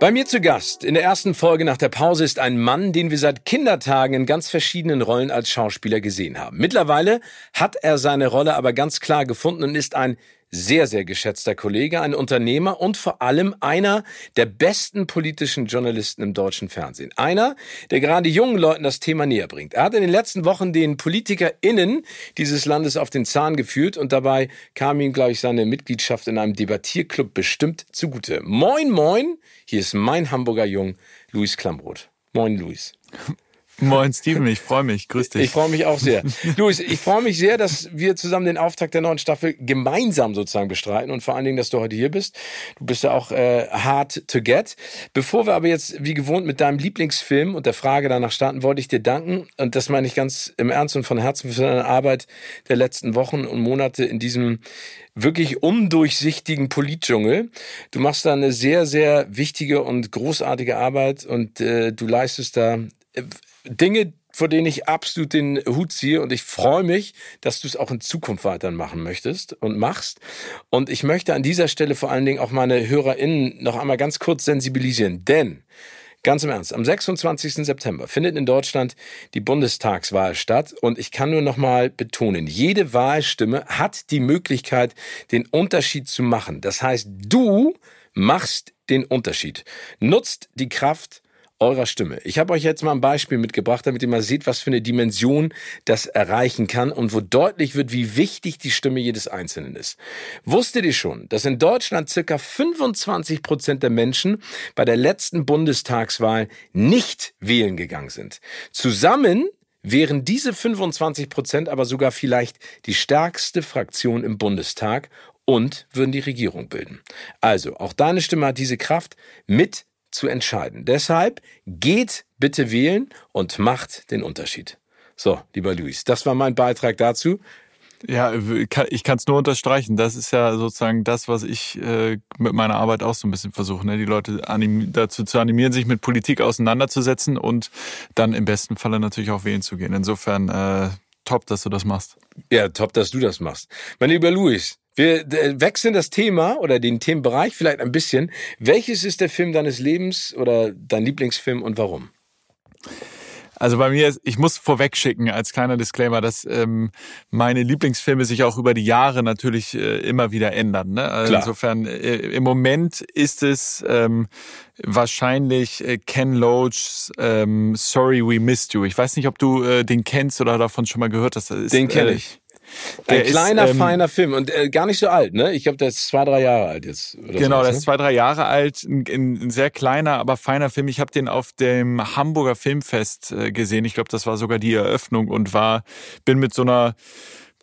Bei mir zu Gast in der ersten Folge nach der Pause ist ein Mann, den wir seit Kindertagen in ganz verschiedenen Rollen als Schauspieler gesehen haben. Mittlerweile hat er seine Rolle aber ganz klar gefunden und ist ein sehr, sehr geschätzter Kollege, ein Unternehmer und vor allem einer der besten politischen Journalisten im deutschen Fernsehen. Einer, der gerade jungen Leuten das Thema näher bringt. Er hat in den letzten Wochen den PolitikerInnen dieses Landes auf den Zahn gefühlt und dabei kam ihm, glaube ich, seine Mitgliedschaft in einem Debattierclub bestimmt zugute. Moin, moin, hier ist mein Hamburger Jung, Luis Klamroth. Moin, Luis. Moin Steven, ich freue mich. Grüß dich. Ich freue mich auch sehr. Luis, ich freue mich sehr, dass wir zusammen den Auftakt der neuen Staffel gemeinsam sozusagen bestreiten und vor allen Dingen, dass du heute hier bist. Du bist ja auch äh, hard to get. Bevor wir aber jetzt wie gewohnt mit deinem Lieblingsfilm und der Frage danach starten, wollte ich dir danken und das meine ich ganz im Ernst und von Herzen für deine Arbeit der letzten Wochen und Monate in diesem wirklich undurchsichtigen Politdschungel. Du machst da eine sehr, sehr wichtige und großartige Arbeit und äh, du leistest da äh, Dinge, vor denen ich absolut den Hut ziehe und ich freue mich, dass du es auch in Zukunft weitermachen möchtest und machst. Und ich möchte an dieser Stelle vor allen Dingen auch meine HörerInnen noch einmal ganz kurz sensibilisieren, denn Ganz im Ernst, am 26. September findet in Deutschland die Bundestagswahl statt und ich kann nur noch mal betonen, jede Wahlstimme hat die Möglichkeit, den Unterschied zu machen. Das heißt, du machst den Unterschied. Nutzt die Kraft eurer Stimme. Ich habe euch jetzt mal ein Beispiel mitgebracht, damit ihr mal seht, was für eine Dimension das erreichen kann und wo deutlich wird, wie wichtig die Stimme jedes Einzelnen ist. Wusstet ihr schon, dass in Deutschland circa 25 Prozent der Menschen bei der letzten Bundestagswahl nicht wählen gegangen sind? Zusammen wären diese 25 Prozent aber sogar vielleicht die stärkste Fraktion im Bundestag und würden die Regierung bilden. Also, auch deine Stimme hat diese Kraft mit zu entscheiden. Deshalb geht bitte wählen und macht den Unterschied. So, lieber Luis, das war mein Beitrag dazu. Ja, ich kann es nur unterstreichen. Das ist ja sozusagen das, was ich äh, mit meiner Arbeit auch so ein bisschen versuche, ne? die Leute dazu zu animieren, sich mit Politik auseinanderzusetzen und dann im besten Falle natürlich auch wählen zu gehen. Insofern äh, top, dass du das machst. Ja, top, dass du das machst. Mein lieber Luis, wir wechseln das Thema oder den Themenbereich vielleicht ein bisschen. Welches ist der Film deines Lebens oder dein Lieblingsfilm und warum? Also bei mir, ich muss vorweg schicken als kleiner Disclaimer, dass ähm, meine Lieblingsfilme sich auch über die Jahre natürlich äh, immer wieder ändern. Ne? Also insofern, äh, im Moment ist es ähm, wahrscheinlich äh, Ken Loach's ähm, Sorry We Missed You. Ich weiß nicht, ob du äh, den kennst oder davon schon mal gehört hast. Ist, den kenne äh, ich. Ein der kleiner, ist, ähm, feiner Film und äh, gar nicht so alt, ne? Ich glaube, der ist zwei, drei Jahre alt jetzt. genau, der ist ne? zwei, drei Jahre alt. Ein, ein sehr kleiner, aber feiner Film. Ich habe den auf dem Hamburger Filmfest äh, gesehen. Ich glaube, das war sogar die Eröffnung und war, bin mit so einer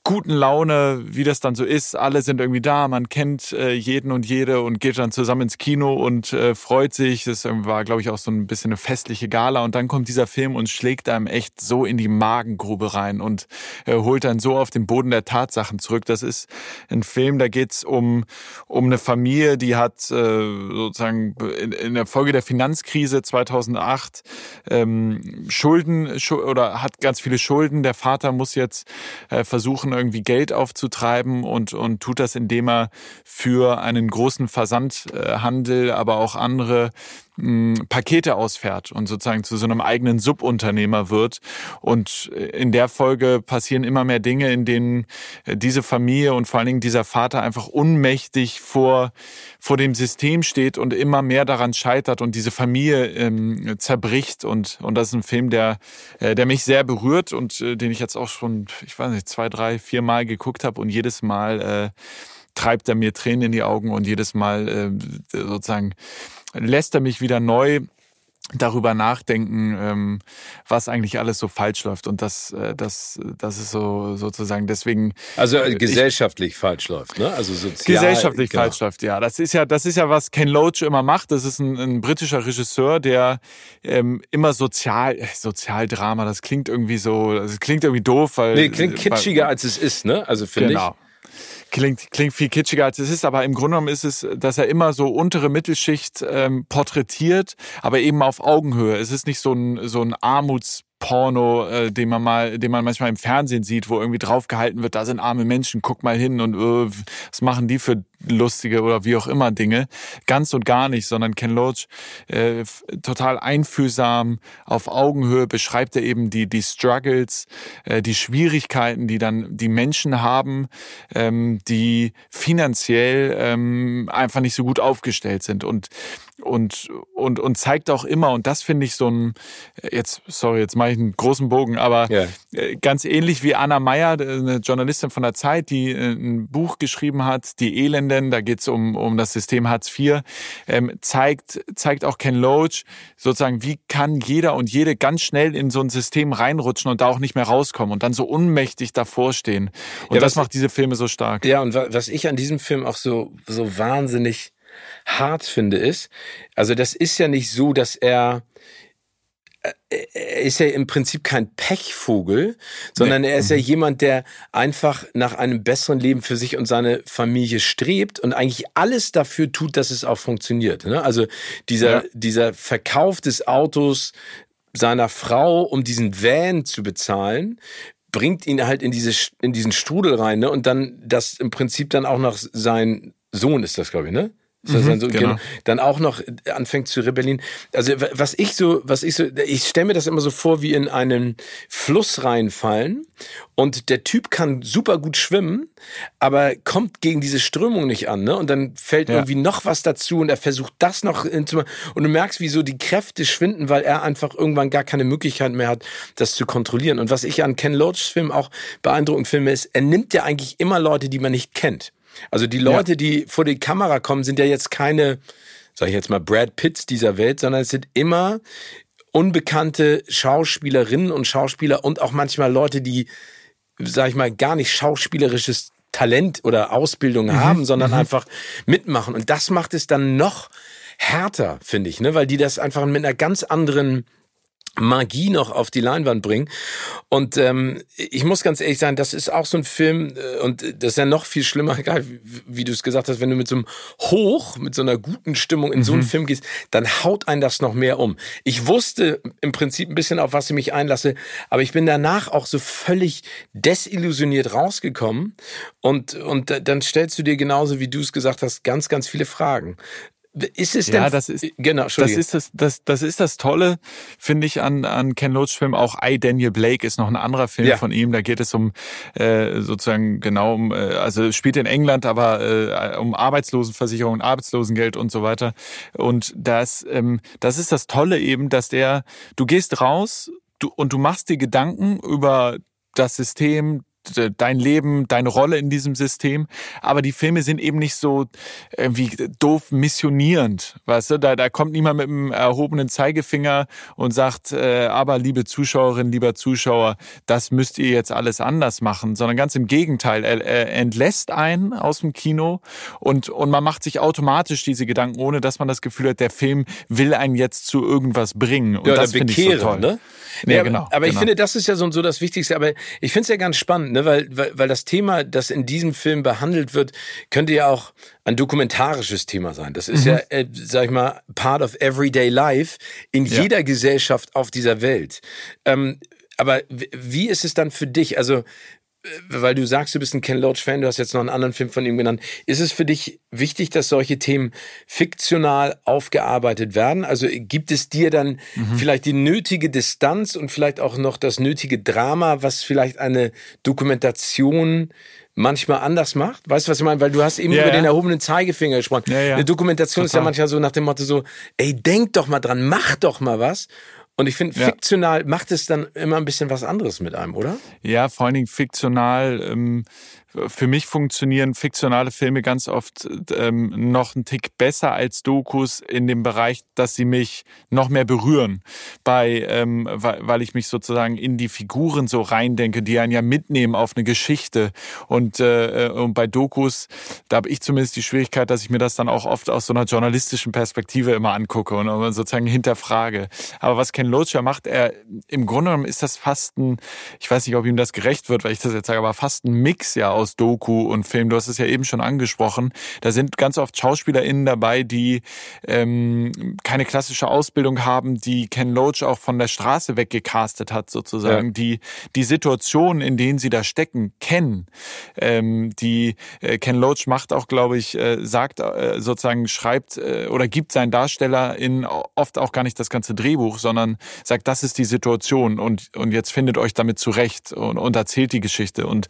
guten Laune, wie das dann so ist. Alle sind irgendwie da, man kennt äh, jeden und jede und geht dann zusammen ins Kino und äh, freut sich. Das war, glaube ich, auch so ein bisschen eine festliche Gala. Und dann kommt dieser Film und schlägt einem echt so in die Magengrube rein und äh, holt dann so auf den Boden der Tatsachen zurück. Das ist ein Film, da geht's um, um eine Familie, die hat äh, sozusagen in, in der Folge der Finanzkrise 2008 ähm, Schulden schu oder hat ganz viele Schulden. Der Vater muss jetzt äh, versuchen, versuchen, irgendwie Geld aufzutreiben und, und tut das, indem er für einen großen Versandhandel, aber auch andere Pakete ausfährt und sozusagen zu so einem eigenen Subunternehmer wird. Und in der Folge passieren immer mehr Dinge, in denen diese Familie und vor allen Dingen dieser Vater einfach unmächtig vor, vor dem System steht und immer mehr daran scheitert und diese Familie ähm, zerbricht. Und, und das ist ein Film, der, äh, der mich sehr berührt und äh, den ich jetzt auch schon, ich weiß nicht, zwei, drei, vier Mal geguckt habe und jedes Mal äh, treibt er mir Tränen in die Augen und jedes Mal äh, sozusagen lässt er mich wieder neu darüber nachdenken, ähm, was eigentlich alles so falsch läuft und das, äh, das, das ist so sozusagen deswegen. Also äh, gesellschaftlich ich, falsch läuft, ne? Also sozial. Gesellschaftlich genau. falsch läuft, ja. Das ist ja, das ist ja was Ken Loach immer macht. Das ist ein, ein britischer Regisseur, der ähm, immer sozial, äh, Sozialdrama. Das klingt irgendwie so, das klingt irgendwie doof, weil nee, klingt kitschiger weil, als es ist, ne? Also finde genau. ich klingt, klingt viel kitschiger als es ist, aber im Grunde genommen ist es, dass er immer so untere Mittelschicht ähm, porträtiert, aber eben auf Augenhöhe. Es ist nicht so ein, so ein Armuts Porno, äh, den man mal, den man manchmal im Fernsehen sieht, wo irgendwie draufgehalten wird, da sind arme Menschen, guck mal hin und äh, was machen die für lustige oder wie auch immer Dinge. Ganz und gar nicht, sondern Ken Loach äh, total einfühlsam, auf Augenhöhe beschreibt er eben die, die Struggles, äh, die Schwierigkeiten, die dann die Menschen haben, ähm, die finanziell ähm, einfach nicht so gut aufgestellt sind. Und und, und, und zeigt auch immer, und das finde ich so ein, jetzt, sorry, jetzt mache ich einen großen Bogen, aber ja. Äh, ganz ähnlich wie Anna Meyer, eine Journalistin von der Zeit, die äh, ein Buch geschrieben hat, Die Elenden, da geht es um, um das System Hartz IV, ähm, zeigt, zeigt auch Ken Loach sozusagen, wie kann jeder und jede ganz schnell in so ein System reinrutschen und da auch nicht mehr rauskommen und dann so unmächtig davor stehen. Und ja, das macht diese Filme so stark. Ja, und was ich an diesem Film auch so, so wahnsinnig hart finde, ist, also das ist ja nicht so, dass er äh, er ist ja im Prinzip kein Pechvogel, sondern nee. er ist ja mhm. jemand, der einfach nach einem besseren Leben für sich und seine Familie strebt und eigentlich alles dafür tut, dass es auch funktioniert. Ne? Also dieser, ja. dieser Verkauf des Autos seiner Frau, um diesen Van zu bezahlen, bringt ihn halt in diese in diesen Strudel rein, ne? Und dann das im Prinzip dann auch noch sein Sohn ist das, glaube ich, ne? Mhm, dann, so, genau. dann auch noch anfängt zu rebellieren. Also was ich so, was ich so, ich stelle mir das immer so vor, wie in einen Fluss reinfallen und der Typ kann super gut schwimmen, aber kommt gegen diese Strömung nicht an, ne? Und dann fällt ja. irgendwie noch was dazu und er versucht das noch zu und du merkst, wie so die Kräfte schwinden, weil er einfach irgendwann gar keine Möglichkeit mehr hat, das zu kontrollieren. Und was ich an Ken Loachs Film auch beeindruckend finde, ist, er nimmt ja eigentlich immer Leute, die man nicht kennt. Also die Leute, ja. die vor die Kamera kommen, sind ja jetzt keine, sag ich jetzt mal, Brad Pitts dieser Welt, sondern es sind immer unbekannte Schauspielerinnen und Schauspieler und auch manchmal Leute, die, sag ich mal, gar nicht schauspielerisches Talent oder Ausbildung mhm. haben, sondern mhm. einfach mitmachen. Und das macht es dann noch härter, finde ich, ne? weil die das einfach mit einer ganz anderen Magie noch auf die Leinwand bringen. Und ähm, ich muss ganz ehrlich sagen, das ist auch so ein Film, äh, und das ist ja noch viel schlimmer, egal wie, du es gesagt hast, wenn du mit so einem Hoch, mit so einer guten Stimmung in mhm. so einen mhm. Film gehst, dann haut ein das noch mehr um. Ich wusste im Prinzip ein bisschen, auf was ich mich einlasse, aber ich bin danach auch so völlig desillusioniert rausgekommen. Und, und dann stellst du dir genauso, wie du es gesagt hast, ganz, ganz viele Fragen. Ist es ja, denn, das ist, genau, das ist das, das, das ist das Tolle, finde ich, an, an Ken Loach Film. Auch I, Daniel Blake ist noch ein anderer Film ja. von ihm. Da geht es um, äh, sozusagen genau um, äh, also spielt in England, aber äh, um Arbeitslosenversicherung, Arbeitslosengeld und so weiter. Und das, ähm, das ist das Tolle eben, dass der, du gehst raus, du, und du machst dir Gedanken über das System, dein Leben, deine Rolle in diesem System. Aber die Filme sind eben nicht so irgendwie doof missionierend. Weißt du, da, da kommt niemand mit einem erhobenen Zeigefinger und sagt, äh, aber liebe Zuschauerin, lieber Zuschauer, das müsst ihr jetzt alles anders machen, sondern ganz im Gegenteil. Er, er entlässt einen aus dem Kino und, und man macht sich automatisch diese Gedanken, ohne dass man das Gefühl hat, der Film will einen jetzt zu irgendwas bringen. Und ja, das finde ich so toll. Ne? Nee, ja, genau. Aber genau. ich finde, das ist ja so, so das Wichtigste. Aber ich finde es ja ganz spannend, ne? weil, weil, weil das Thema, das in diesem Film behandelt wird, könnte ja auch ein dokumentarisches Thema sein. Das ist mhm. ja, äh, sag ich mal, part of everyday life in ja. jeder Gesellschaft auf dieser Welt. Ähm, aber wie ist es dann für dich? Also weil du sagst, du bist ein Ken Loach-Fan, du hast jetzt noch einen anderen Film von ihm genannt. Ist es für dich wichtig, dass solche Themen fiktional aufgearbeitet werden? Also gibt es dir dann mhm. vielleicht die nötige Distanz und vielleicht auch noch das nötige Drama, was vielleicht eine Dokumentation manchmal anders macht? Weißt du, was ich meine? Weil du hast eben ja, über ja. den erhobenen Zeigefinger gesprochen. Ja, Eine Dokumentation Total. ist ja manchmal so nach dem Motto so, ey, denk doch mal dran, mach doch mal was. Und ich finde, ja. fiktional macht es dann immer ein bisschen was anderes mit einem, oder? Ja, vor allen Dingen fiktional ähm, für mich funktionieren fiktionale Filme ganz oft ähm, noch einen Tick besser als Dokus in dem Bereich, dass sie mich noch mehr berühren, bei, ähm, weil, ich mich sozusagen in die Figuren so reindenke, die einen ja mitnehmen auf eine Geschichte. Und, äh, und bei Dokus, da habe ich zumindest die Schwierigkeit, dass ich mir das dann auch oft aus so einer journalistischen Perspektive immer angucke und sozusagen hinterfrage. Aber was Ken Loach ja macht, er im Grunde genommen ist das fast ein, ich weiß nicht, ob ihm das gerecht wird, weil ich das jetzt sage, aber fast ein Mix ja aus Doku und Film. Du hast es ja eben schon angesprochen. Da sind ganz oft SchauspielerInnen dabei, die ähm, keine klassische Ausbildung haben, die Ken Loach auch von der Straße weggecastet hat, sozusagen, ja. die die Situationen, in denen sie da stecken, kennen. Ähm, die äh, Ken Loach macht auch, glaube ich, äh, sagt äh, sozusagen, schreibt äh, oder gibt seinen DarstellerInnen oft auch gar nicht das ganze Drehbuch, sondern sagt, das ist die Situation und, und jetzt findet euch damit zurecht und, und erzählt die Geschichte. Und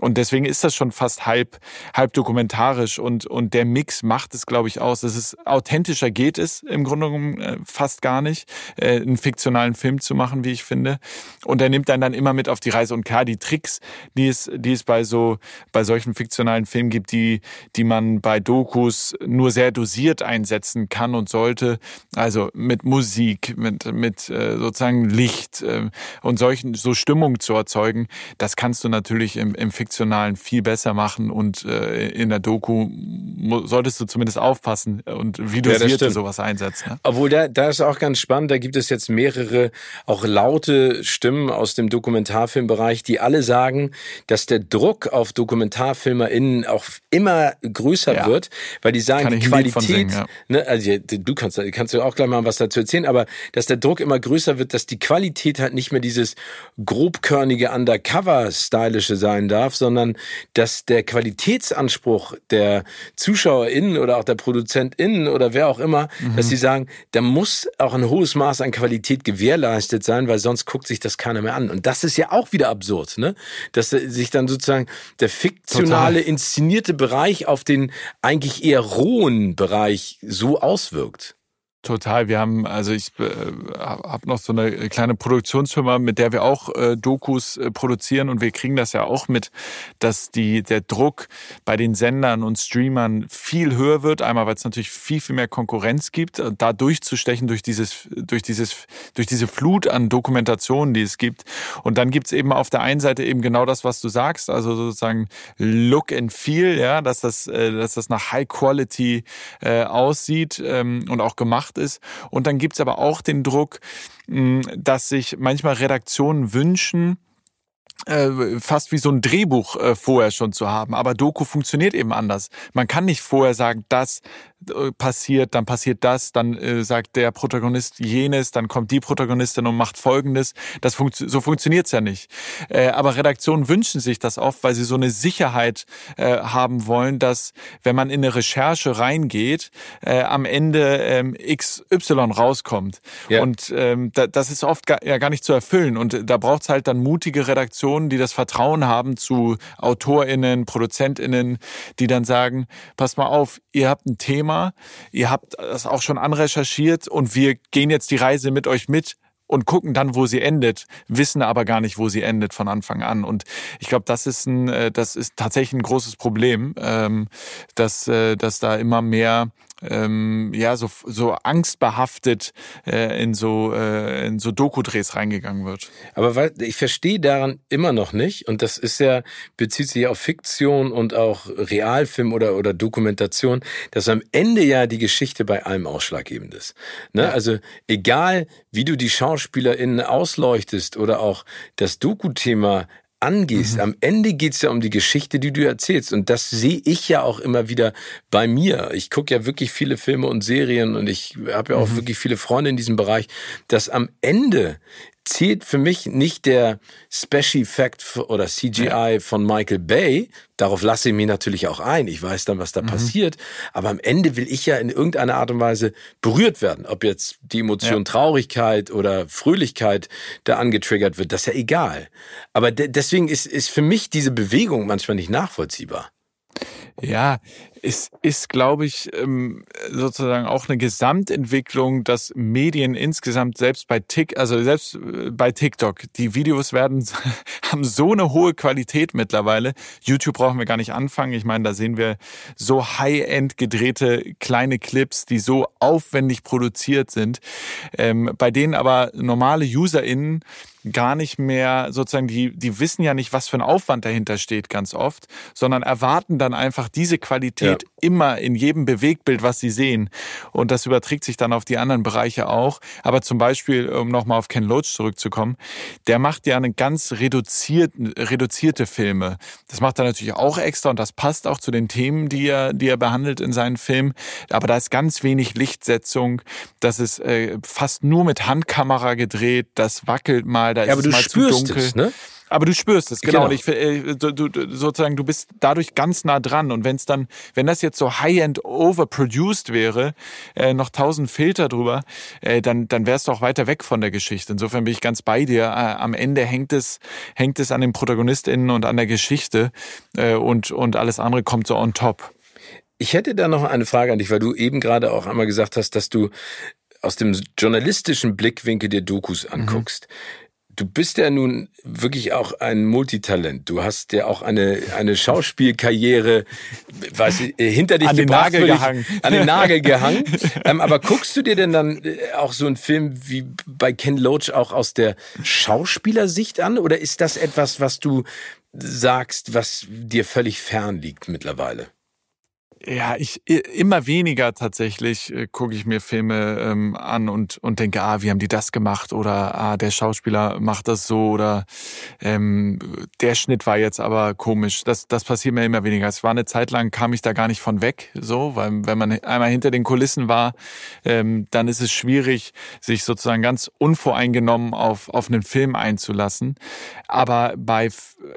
und deswegen ist das schon fast halb, halb dokumentarisch und, und der Mix macht es, glaube ich, aus. Das ist authentischer geht es im Grunde genommen äh, fast gar nicht, äh, einen fiktionalen Film zu machen, wie ich finde. Und er nimmt dann dann immer mit auf die Reise. Und klar, die Tricks, die es, die es bei so, bei solchen fiktionalen Filmen gibt, die, die man bei Dokus nur sehr dosiert einsetzen kann und sollte. Also mit Musik, mit, mit äh, sozusagen Licht äh, und solchen, so Stimmung zu erzeugen, das kannst du natürlich im, im Fiktionalen viel besser machen und äh, in der Doku solltest du zumindest aufpassen und wie du ja, sowas einsetzt. Ne? Obwohl da, da ist auch ganz spannend, da gibt es jetzt mehrere auch laute Stimmen aus dem Dokumentarfilmbereich, die alle sagen, dass der Druck auf DokumentarfilmerInnen auch immer größer ja. wird, weil die sagen, Kann die Qualität, singen, ja. ne, also du kannst, kannst du auch gleich mal was dazu erzählen, aber dass der Druck immer größer wird, dass die Qualität halt nicht mehr dieses grobkörnige Undercover-Stylische sein darf, sondern dass der Qualitätsanspruch der ZuschauerInnen oder auch der ProduzentInnen oder wer auch immer, mhm. dass sie sagen, da muss auch ein hohes Maß an Qualität gewährleistet sein, weil sonst guckt sich das keiner mehr an. Und das ist ja auch wieder absurd, ne? Dass sich dann sozusagen der fiktionale, Total. inszenierte Bereich auf den eigentlich eher rohen Bereich so auswirkt. Total. Wir haben, also ich äh, habe noch so eine kleine Produktionsfirma, mit der wir auch äh, Dokus äh, produzieren und wir kriegen das ja auch mit, dass die der Druck bei den Sendern und Streamern viel höher wird. Einmal, weil es natürlich viel viel mehr Konkurrenz gibt, äh, da durchzustechen durch dieses durch dieses durch diese Flut an Dokumentationen, die es gibt. Und dann gibt's eben auf der einen Seite eben genau das, was du sagst, also sozusagen Look and Feel, ja, dass das äh, dass das nach High Quality äh, aussieht ähm, und auch gemacht gemacht ist. Und dann gibt's aber auch den Druck, dass sich manchmal Redaktionen wünschen, äh, fast wie so ein Drehbuch äh, vorher schon zu haben. Aber Doku funktioniert eben anders. Man kann nicht vorher sagen, das äh, passiert, dann passiert das, dann äh, sagt der Protagonist jenes, dann kommt die Protagonistin und macht Folgendes. Das funkt so funktioniert's ja nicht. Äh, aber Redaktionen wünschen sich das oft, weil sie so eine Sicherheit äh, haben wollen, dass wenn man in eine Recherche reingeht, äh, am Ende ähm, XY rauskommt. Ja. Und ähm, da, das ist oft gar, ja gar nicht zu erfüllen. Und da braucht's halt dann mutige Redaktionen, die das Vertrauen haben zu AutorInnen, ProduzentInnen, die dann sagen, pass mal auf, ihr habt ein Thema, Thema. Ihr habt das auch schon anrecherchiert und wir gehen jetzt die Reise mit euch mit und gucken dann, wo sie endet, wissen aber gar nicht, wo sie endet von Anfang an. Und ich glaube, das ist ein, äh, das ist tatsächlich ein großes Problem, ähm, dass, äh, dass da immer mehr ähm, ja so so angstbehaftet äh, in so äh, in so Doku-Drehs reingegangen wird. Aber weil, ich verstehe daran immer noch nicht und das ist ja bezieht sich auf Fiktion und auch Realfilm oder oder Dokumentation, dass am Ende ja die Geschichte bei allem ausschlaggebend ist. Ne? Ja. Also egal wie du die SchauspielerInnen ausleuchtest oder auch das Doku-Thema angehst. Mhm. Am Ende geht's ja um die Geschichte, die du erzählst. Und das sehe ich ja auch immer wieder bei mir. Ich gucke ja wirklich viele Filme und Serien und ich habe ja auch mhm. wirklich viele Freunde in diesem Bereich, dass am Ende zählt für mich nicht der Special Effect oder CGI von Michael Bay. Darauf lasse ich mich natürlich auch ein. Ich weiß dann, was da mhm. passiert. Aber am Ende will ich ja in irgendeiner Art und Weise berührt werden. Ob jetzt die Emotion ja. Traurigkeit oder Fröhlichkeit da angetriggert wird, das ist ja egal. Aber de deswegen ist, ist für mich diese Bewegung manchmal nicht nachvollziehbar. Ja, es ist, glaube ich, ähm, sozusagen auch eine Gesamtentwicklung, dass Medien insgesamt selbst bei Tik, also selbst äh, bei TikTok, die Videos werden, haben so eine hohe Qualität mittlerweile. YouTube brauchen wir gar nicht anfangen. Ich meine, da sehen wir so high-end gedrehte kleine Clips, die so aufwendig produziert sind, ähm, bei denen aber normale UserInnen gar nicht mehr sozusagen, die, die wissen ja nicht, was für ein Aufwand dahinter steht ganz oft, sondern erwarten dann einfach diese Qualität ja. immer in jedem Bewegtbild, was sie sehen. Und das überträgt sich dann auf die anderen Bereiche auch. Aber zum Beispiel, um nochmal auf Ken Loach zurückzukommen, der macht ja eine ganz reduziert, reduzierte Filme. Das macht er natürlich auch extra und das passt auch zu den Themen, die er, die er behandelt in seinen Filmen. Aber da ist ganz wenig Lichtsetzung. Das ist äh, fast nur mit Handkamera gedreht. Das wackelt mal da ist ja, aber es mal zu dunkel. Es, ne? Aber du spürst es, genau. genau. Ich, äh, du, du, sozusagen, du bist dadurch ganz nah dran. Und wenn es dann, wenn das jetzt so high-end overproduced wäre, äh, noch tausend Filter drüber, äh, dann, dann wärst du auch weiter weg von der Geschichte. Insofern bin ich ganz bei dir. Äh, am Ende hängt es, hängt es an den ProtagonistInnen und an der Geschichte äh, und, und alles andere kommt so on top. Ich hätte da noch eine Frage an dich, weil du eben gerade auch einmal gesagt hast, dass du aus dem journalistischen Blickwinkel dir Dokus mhm. anguckst. Mhm du bist ja nun wirklich auch ein Multitalent. Du hast ja auch eine, eine Schauspielkarriere weiß äh, hinter dich an den Nagel gehangen. An den Nagel gehangen. ähm, aber guckst du dir denn dann äh, auch so einen Film wie bei Ken Loach auch aus der Schauspielersicht an? Oder ist das etwas, was du sagst, was dir völlig fern liegt mittlerweile? Ja, ich immer weniger tatsächlich äh, gucke ich mir Filme ähm, an und und denke, ah, wie haben die das gemacht oder ah, der Schauspieler macht das so oder ähm, der Schnitt war jetzt aber komisch. Das das passiert mir immer weniger. Es war eine Zeit lang kam ich da gar nicht von weg, so, weil wenn man einmal hinter den Kulissen war, ähm, dann ist es schwierig, sich sozusagen ganz unvoreingenommen auf auf einen Film einzulassen. Aber bei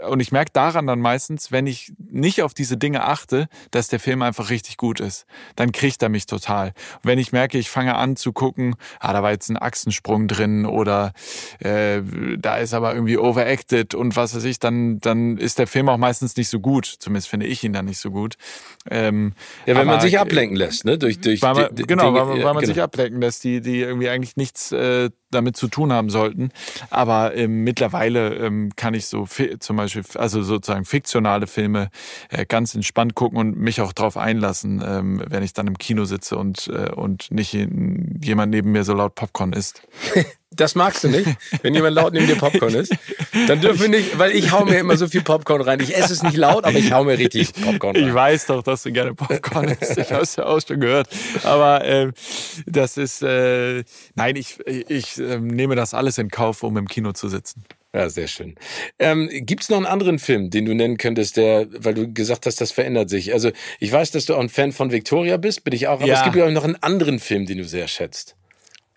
und ich merke daran dann meistens, wenn ich nicht auf diese Dinge achte, dass der Film einfach richtig gut ist, dann kriegt er mich total. Und wenn ich merke, ich fange an zu gucken, ah, da war jetzt ein Achsensprung drin oder äh, da ist aber irgendwie overacted und was weiß ich, dann, dann ist der Film auch meistens nicht so gut. Zumindest finde ich ihn dann nicht so gut. Ähm, ja, wenn aber, man sich ablenken lässt, ne? Durch, durch weil man, die, genau, Dinge, weil, man, weil man genau. sich ablenken lässt, die, die irgendwie eigentlich nichts äh, damit zu tun haben sollten. Aber ähm, mittlerweile ähm, kann ich so zum Beispiel, also sozusagen fiktionale Filme äh, ganz entspannt gucken und mich auch drauf einlassen, ähm, wenn ich dann im Kino sitze und, äh, und nicht jemand neben mir so laut Popcorn isst. Das magst du nicht, wenn jemand laut neben dir Popcorn ist. Dann dürfen wir nicht, weil ich hau mir immer so viel Popcorn rein. Ich esse es nicht laut, aber ich hau mir richtig Popcorn rein. Ich weiß doch, dass du gerne Popcorn isst. Ich habe es ja auch schon gehört. Aber äh, das ist, äh, nein, ich, ich äh, nehme das alles in Kauf, um im Kino zu sitzen. Ja, sehr schön. Ähm, Gibt es noch einen anderen Film, den du nennen könntest, der, weil du gesagt hast, das verändert sich? Also ich weiß, dass du auch ein Fan von Victoria bist, bin ich auch, aber ja. es gibt ja auch noch einen anderen Film, den du sehr schätzt.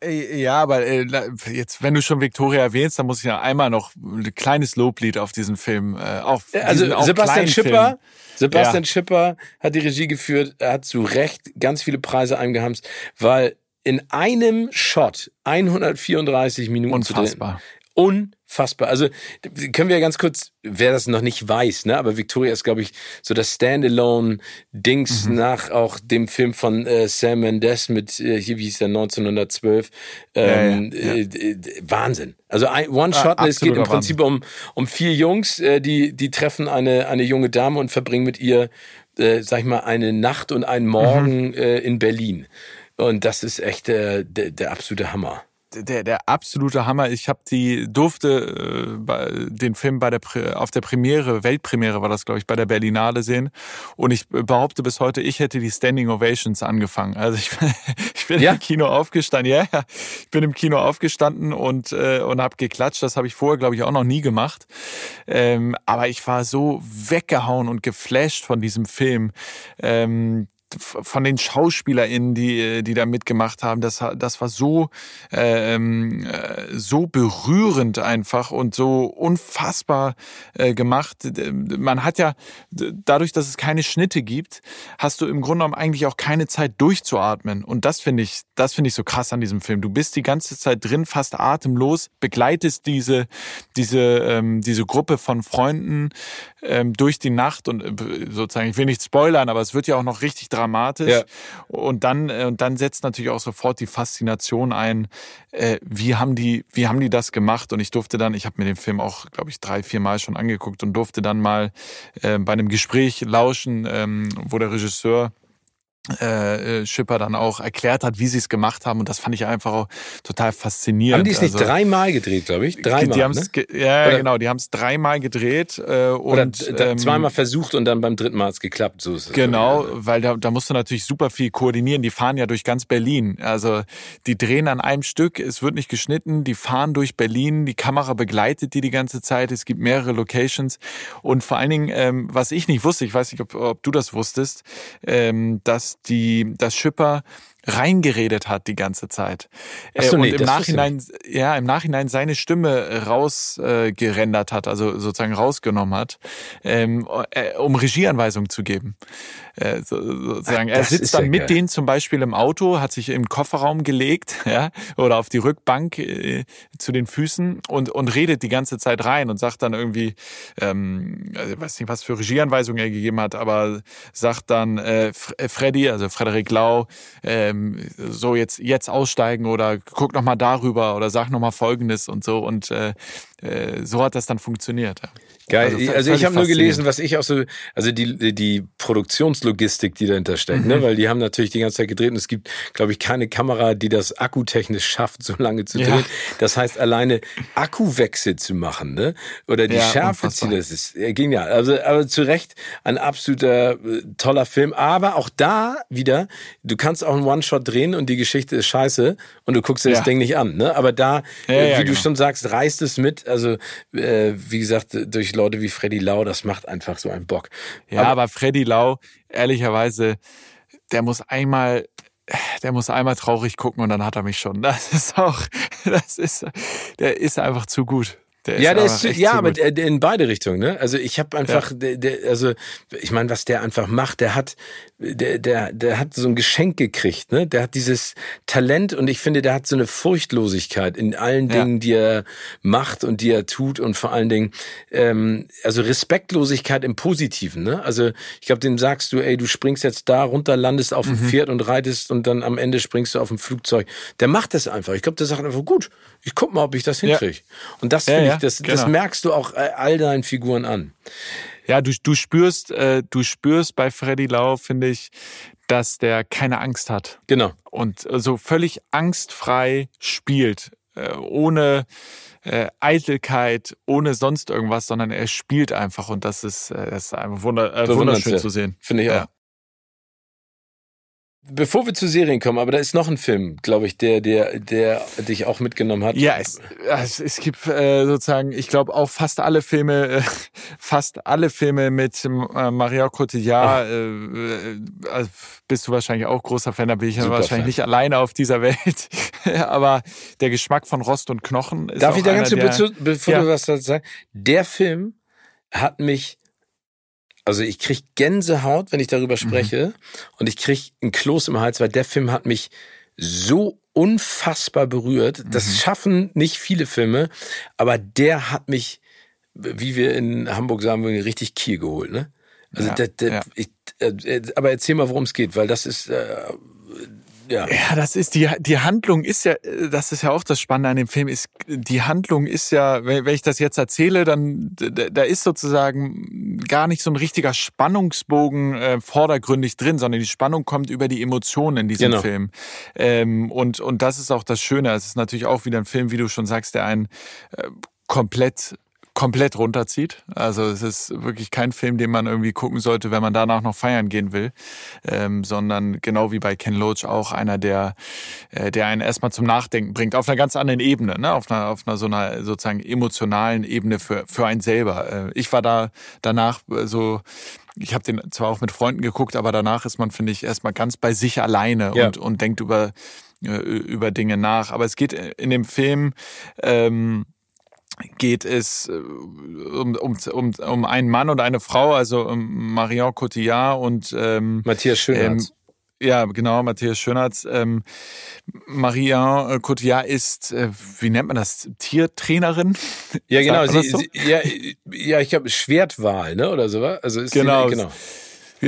Äh, ja, aber äh, jetzt, wenn du schon Victoria erwähnst, dann muss ich ja einmal noch ein kleines Loblied auf diesen Film. Äh, auch also diesen, Sebastian Schipper, Sebastian ja. Schipper hat die Regie geführt, er hat zu Recht ganz viele Preise eingehamst, weil in einem Shot 134 Minuten Unfassbar. zu drehen. Unfassbar. Also können wir ja ganz kurz, wer das noch nicht weiß, ne, aber Victoria ist, glaube ich, so das Standalone-Dings mhm. nach auch dem Film von äh, Sam Mendes mit, äh, hier wie hieß der, 1912. Ähm, ja, ja, ja. Äh, Wahnsinn. Also ein One-Shot, ah, es geht im Prinzip um, um vier Jungs, äh, die, die treffen eine, eine junge Dame und verbringen mit ihr, äh, sag ich mal, eine Nacht und einen Morgen mhm. äh, in Berlin. Und das ist echt äh, der, der absolute Hammer der, der absolute Hammer. Ich habe die durfte äh, den Film bei der auf der Premiere, Weltpremiere war das, glaube ich, bei der Berlinale sehen. Und ich behaupte bis heute, ich hätte die Standing Ovations angefangen. Also ich, ich bin ja? im Kino aufgestanden. Ja, ja, ich bin im Kino aufgestanden und äh, und habe geklatscht. Das habe ich vorher, glaube ich, auch noch nie gemacht. Ähm, aber ich war so weggehauen und geflasht von diesem Film. Ähm, von den SchauspielerInnen, die, die da mitgemacht haben, das, das war so, ähm, äh, so berührend einfach und so unfassbar äh, gemacht. Man hat ja, dadurch, dass es keine Schnitte gibt, hast du im Grunde genommen eigentlich auch keine Zeit durchzuatmen. Und das finde ich, das finde ich so krass an diesem Film. Du bist die ganze Zeit drin, fast atemlos, begleitest diese, diese, ähm, diese Gruppe von Freunden ähm, durch die Nacht und äh, sozusagen, ich will nicht spoilern, aber es wird ja auch noch richtig dramatisch. Ja. Und dann, äh, und dann setzt natürlich auch sofort die Faszination ein, äh, wie haben die, wie haben die das gemacht? Und ich durfte dann, ich habe mir den Film auch, glaube ich, drei, vier Mal schon angeguckt und durfte dann mal äh, bei einem Gespräch lauschen, ähm, wo der Regisseur äh, äh, Schipper dann auch erklärt hat, wie sie es gemacht haben. Und das fand ich einfach auch total faszinierend. Haben die es nicht also, dreimal gedreht, glaube ich? Dreimal. Die haben's, ne? Ja, Oder? genau. Die haben es dreimal gedreht. Äh, und, Oder ähm, zweimal versucht und dann beim dritten Mal hat es geklappt. So ist es genau, so, weil da, da musst du natürlich super viel koordinieren. Die fahren ja durch ganz Berlin. Also die drehen an einem Stück, es wird nicht geschnitten, die fahren durch Berlin, die Kamera begleitet die die ganze Zeit. Es gibt mehrere Locations. Und vor allen Dingen, ähm, was ich nicht wusste, ich weiß nicht, ob, ob du das wusstest, ähm, dass die, das Schipper reingeredet hat die ganze Zeit. Ach so, äh, nee, und im Nachhinein, ja, im Nachhinein seine Stimme rausgerendert äh, hat, also sozusagen rausgenommen hat, ähm, äh, um Regieanweisungen zu geben. Äh, sozusagen. Ach, er sitzt dann ja mit geil. denen zum Beispiel im Auto, hat sich im Kofferraum gelegt, ja, oder auf die Rückbank äh, zu den Füßen und, und redet die ganze Zeit rein und sagt dann irgendwie, ähm, also ich weiß nicht, was für Regieanweisungen er gegeben hat, aber sagt dann äh, Freddy, also Frederik Lau, ähm, so jetzt jetzt aussteigen oder guck noch mal darüber oder sag noch mal Folgendes und so und äh, äh, so hat das dann funktioniert. Ja. Geil. Also, also ich habe nur gelesen, was ich auch so, also die, die Produktionslogistik, die dahinter steckt, ne? mhm. ne? weil die haben natürlich die ganze Zeit gedreht und es gibt, glaube ich, keine Kamera, die das akkutechnisch schafft, so lange zu drehen. Ja. Das heißt, alleine Akkuwechsel zu machen, ne? Oder die ja, Schärfe ziehen, das ist ja, genial. Also, aber zu Recht ein absoluter äh, toller Film. Aber auch da wieder, du kannst auch einen One-Shot drehen und die Geschichte ist scheiße und du guckst dir ja. das Ding nicht an, ne? Aber da, äh, wie genau. du schon sagst, reißt es mit. Also, äh, wie gesagt, durch Leute wie Freddy Lau, das macht einfach so einen Bock. Ja, aber, aber Freddy Lau, ehrlicherweise, der muss einmal der muss einmal traurig gucken und dann hat er mich schon. Das ist auch, das ist, der ist einfach zu gut. Der ja, der ist, ja, aber in beide Richtungen. Ne? Also ich habe einfach, ja. der, der, also ich meine, was der einfach macht, der hat, der, der, der hat so ein Geschenk gekriegt. Ne? Der hat dieses Talent und ich finde, der hat so eine Furchtlosigkeit in allen ja. Dingen, die er macht und die er tut und vor allen Dingen, ähm, also Respektlosigkeit im Positiven. Ne? Also ich glaube, dem sagst du, ey, du springst jetzt da runter, landest auf dem mhm. Pferd und reitest und dann am Ende springst du auf dem Flugzeug. Der macht das einfach. Ich glaube, der sagt einfach, gut, ich guck mal, ob ich das hinkriege. Ja. Und das finde ich, das, genau. das merkst du auch äh, all deinen Figuren an. Ja, du, du spürst, äh, du spürst bei Freddy Lau, finde ich, dass der keine Angst hat. Genau. Und so also völlig angstfrei spielt, äh, ohne äh, Eitelkeit, ohne sonst irgendwas, sondern er spielt einfach und das ist, äh, das ist einfach wunder, äh, wunderschön zu sehen. Finde ich auch. Bevor wir zu Serien kommen, aber da ist noch ein Film, glaube ich, der, der, der dich auch mitgenommen hat. Ja, es, es, es gibt äh, sozusagen, ich glaube auch fast alle Filme, äh, fast alle Filme mit äh, Maria Cotillard. Äh, äh, also bist du wahrscheinlich auch großer Fan, da bin ich ja wahrscheinlich Fan. nicht alleine auf dieser Welt. aber der Geschmack von Rost und Knochen ist Darf ich da ganz kurz, bevor ja. du was dazu sagst? Der Film hat mich also ich krieg Gänsehaut, wenn ich darüber mhm. spreche mhm. und ich krieg ein Kloß im Hals, weil der Film hat mich so unfassbar berührt. Das mhm. schaffen nicht viele Filme, aber der hat mich, wie wir in Hamburg sagen würden, richtig Kiel geholt. Ne? Also ja, der, der, ja. ich, äh, aber erzähl mal, worum es geht, weil das ist äh, ja. ja, das ist die, die Handlung ist ja, das ist ja auch das Spannende an dem Film, ist, die Handlung ist ja, wenn, wenn ich das jetzt erzähle, dann, da ist sozusagen gar nicht so ein richtiger Spannungsbogen äh, vordergründig drin, sondern die Spannung kommt über die Emotionen in diesem genau. Film. Ähm, und, und das ist auch das Schöne. Es ist natürlich auch wieder ein Film, wie du schon sagst, der einen äh, komplett komplett runterzieht. Also es ist wirklich kein Film, den man irgendwie gucken sollte, wenn man danach noch feiern gehen will, ähm, sondern genau wie bei Ken Loach auch einer, der, äh, der einen erstmal zum Nachdenken bringt, auf einer ganz anderen Ebene, ne? auf einer, auf einer so einer sozusagen emotionalen Ebene für, für einen selber. Äh, ich war da danach so ich habe den zwar auch mit Freunden geguckt, aber danach ist man, finde ich, erstmal ganz bei sich alleine ja. und, und denkt über, äh, über Dinge nach. Aber es geht in dem Film ähm, geht es äh, um, um, um, um einen Mann und eine Frau, also um Marion Cotillard und ähm, Matthias Schönherz. Ähm, ja, genau, Matthias Schönherz. Ähm, Maria Cotillard ist, äh, wie nennt man das, Tiertrainerin? Ja, genau. Sie, so? sie, ja, ja, ich glaube, Schwertwahl, ne, oder so, also ist genau. Sie, genau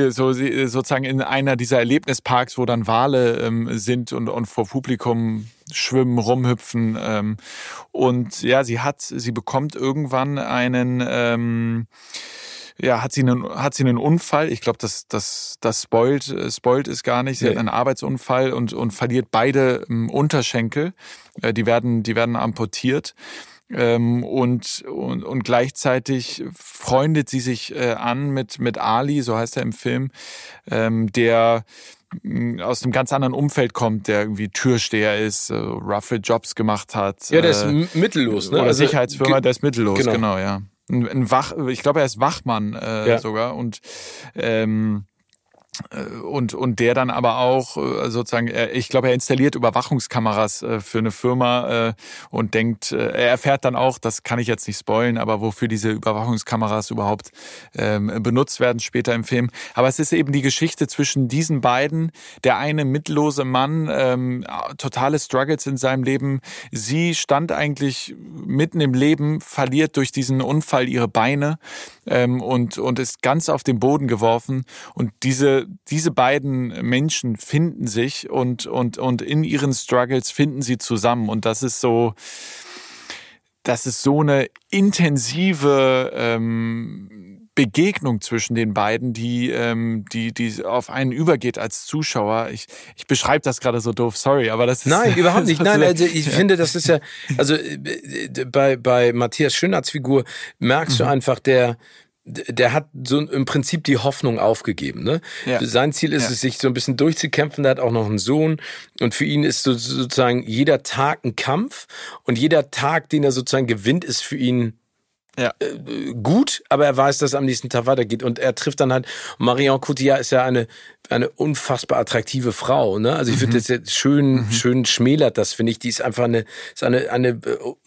so sozusagen in einer dieser Erlebnisparks, wo dann Wale ähm, sind und, und vor Publikum schwimmen, rumhüpfen. Ähm, und ja, sie hat, sie bekommt irgendwann einen ähm, ja, hat sie einen, hat sie einen Unfall. Ich glaube, das, das, das spoilt, äh, spoilt ist gar nicht. Sie nee. hat einen Arbeitsunfall und, und verliert beide ähm, Unterschenkel. Äh, die werden, die werden amputiert. Ähm, und, und, und gleichzeitig freundet sie sich äh, an mit, mit Ali, so heißt er im Film, ähm, der mm, aus einem ganz anderen Umfeld kommt, der irgendwie Türsteher ist, äh, roughe Jobs gemacht hat. Ja, der ist äh, mittellos, ne? Oder also, Sicherheitsfirma, der ist mittellos, genau, genau ja. Ein, ein Wach, ich glaube, er ist Wachmann äh, ja. sogar und ähm, äh, und, und der dann aber auch äh, sozusagen, ich glaube, er installiert Überwachungskameras äh, für eine Firma und denkt, er erfährt dann auch, das kann ich jetzt nicht spoilen, aber wofür diese Überwachungskameras überhaupt ähm, benutzt werden später im Film. Aber es ist eben die Geschichte zwischen diesen beiden. Der eine mittellose Mann, ähm, totale Struggles in seinem Leben. Sie stand eigentlich mitten im Leben, verliert durch diesen Unfall ihre Beine ähm, und, und ist ganz auf den Boden geworfen. Und diese, diese beiden Menschen finden sich und, und, und in ihren Struggles finden sie zusammen. Und das ist so, das ist so eine intensive ähm, Begegnung zwischen den beiden, die, ähm, die, die auf einen übergeht als Zuschauer. Ich, ich beschreibe das gerade so doof, sorry, aber das ist. Nein, überhaupt nicht. Nein, also ich finde, das ist ja, also äh, bei, bei Matthias Schönards Figur merkst mhm. du einfach, der, der hat so im Prinzip die Hoffnung aufgegeben. Ne? Ja. Sein Ziel ist ja. es, sich so ein bisschen durchzukämpfen. Der hat auch noch einen Sohn und für ihn ist so, sozusagen jeder Tag ein Kampf und jeder Tag, den er sozusagen gewinnt, ist für ihn ja. Äh, gut, aber er weiß, dass es am nächsten Tag weitergeht. Und er trifft dann halt, Marion Cotillard ist ja eine, eine unfassbar attraktive Frau. Ne? Also ich finde mhm. das jetzt schön, mhm. schön schmälert das, finde ich. Die ist einfach eine, ist eine, eine äh,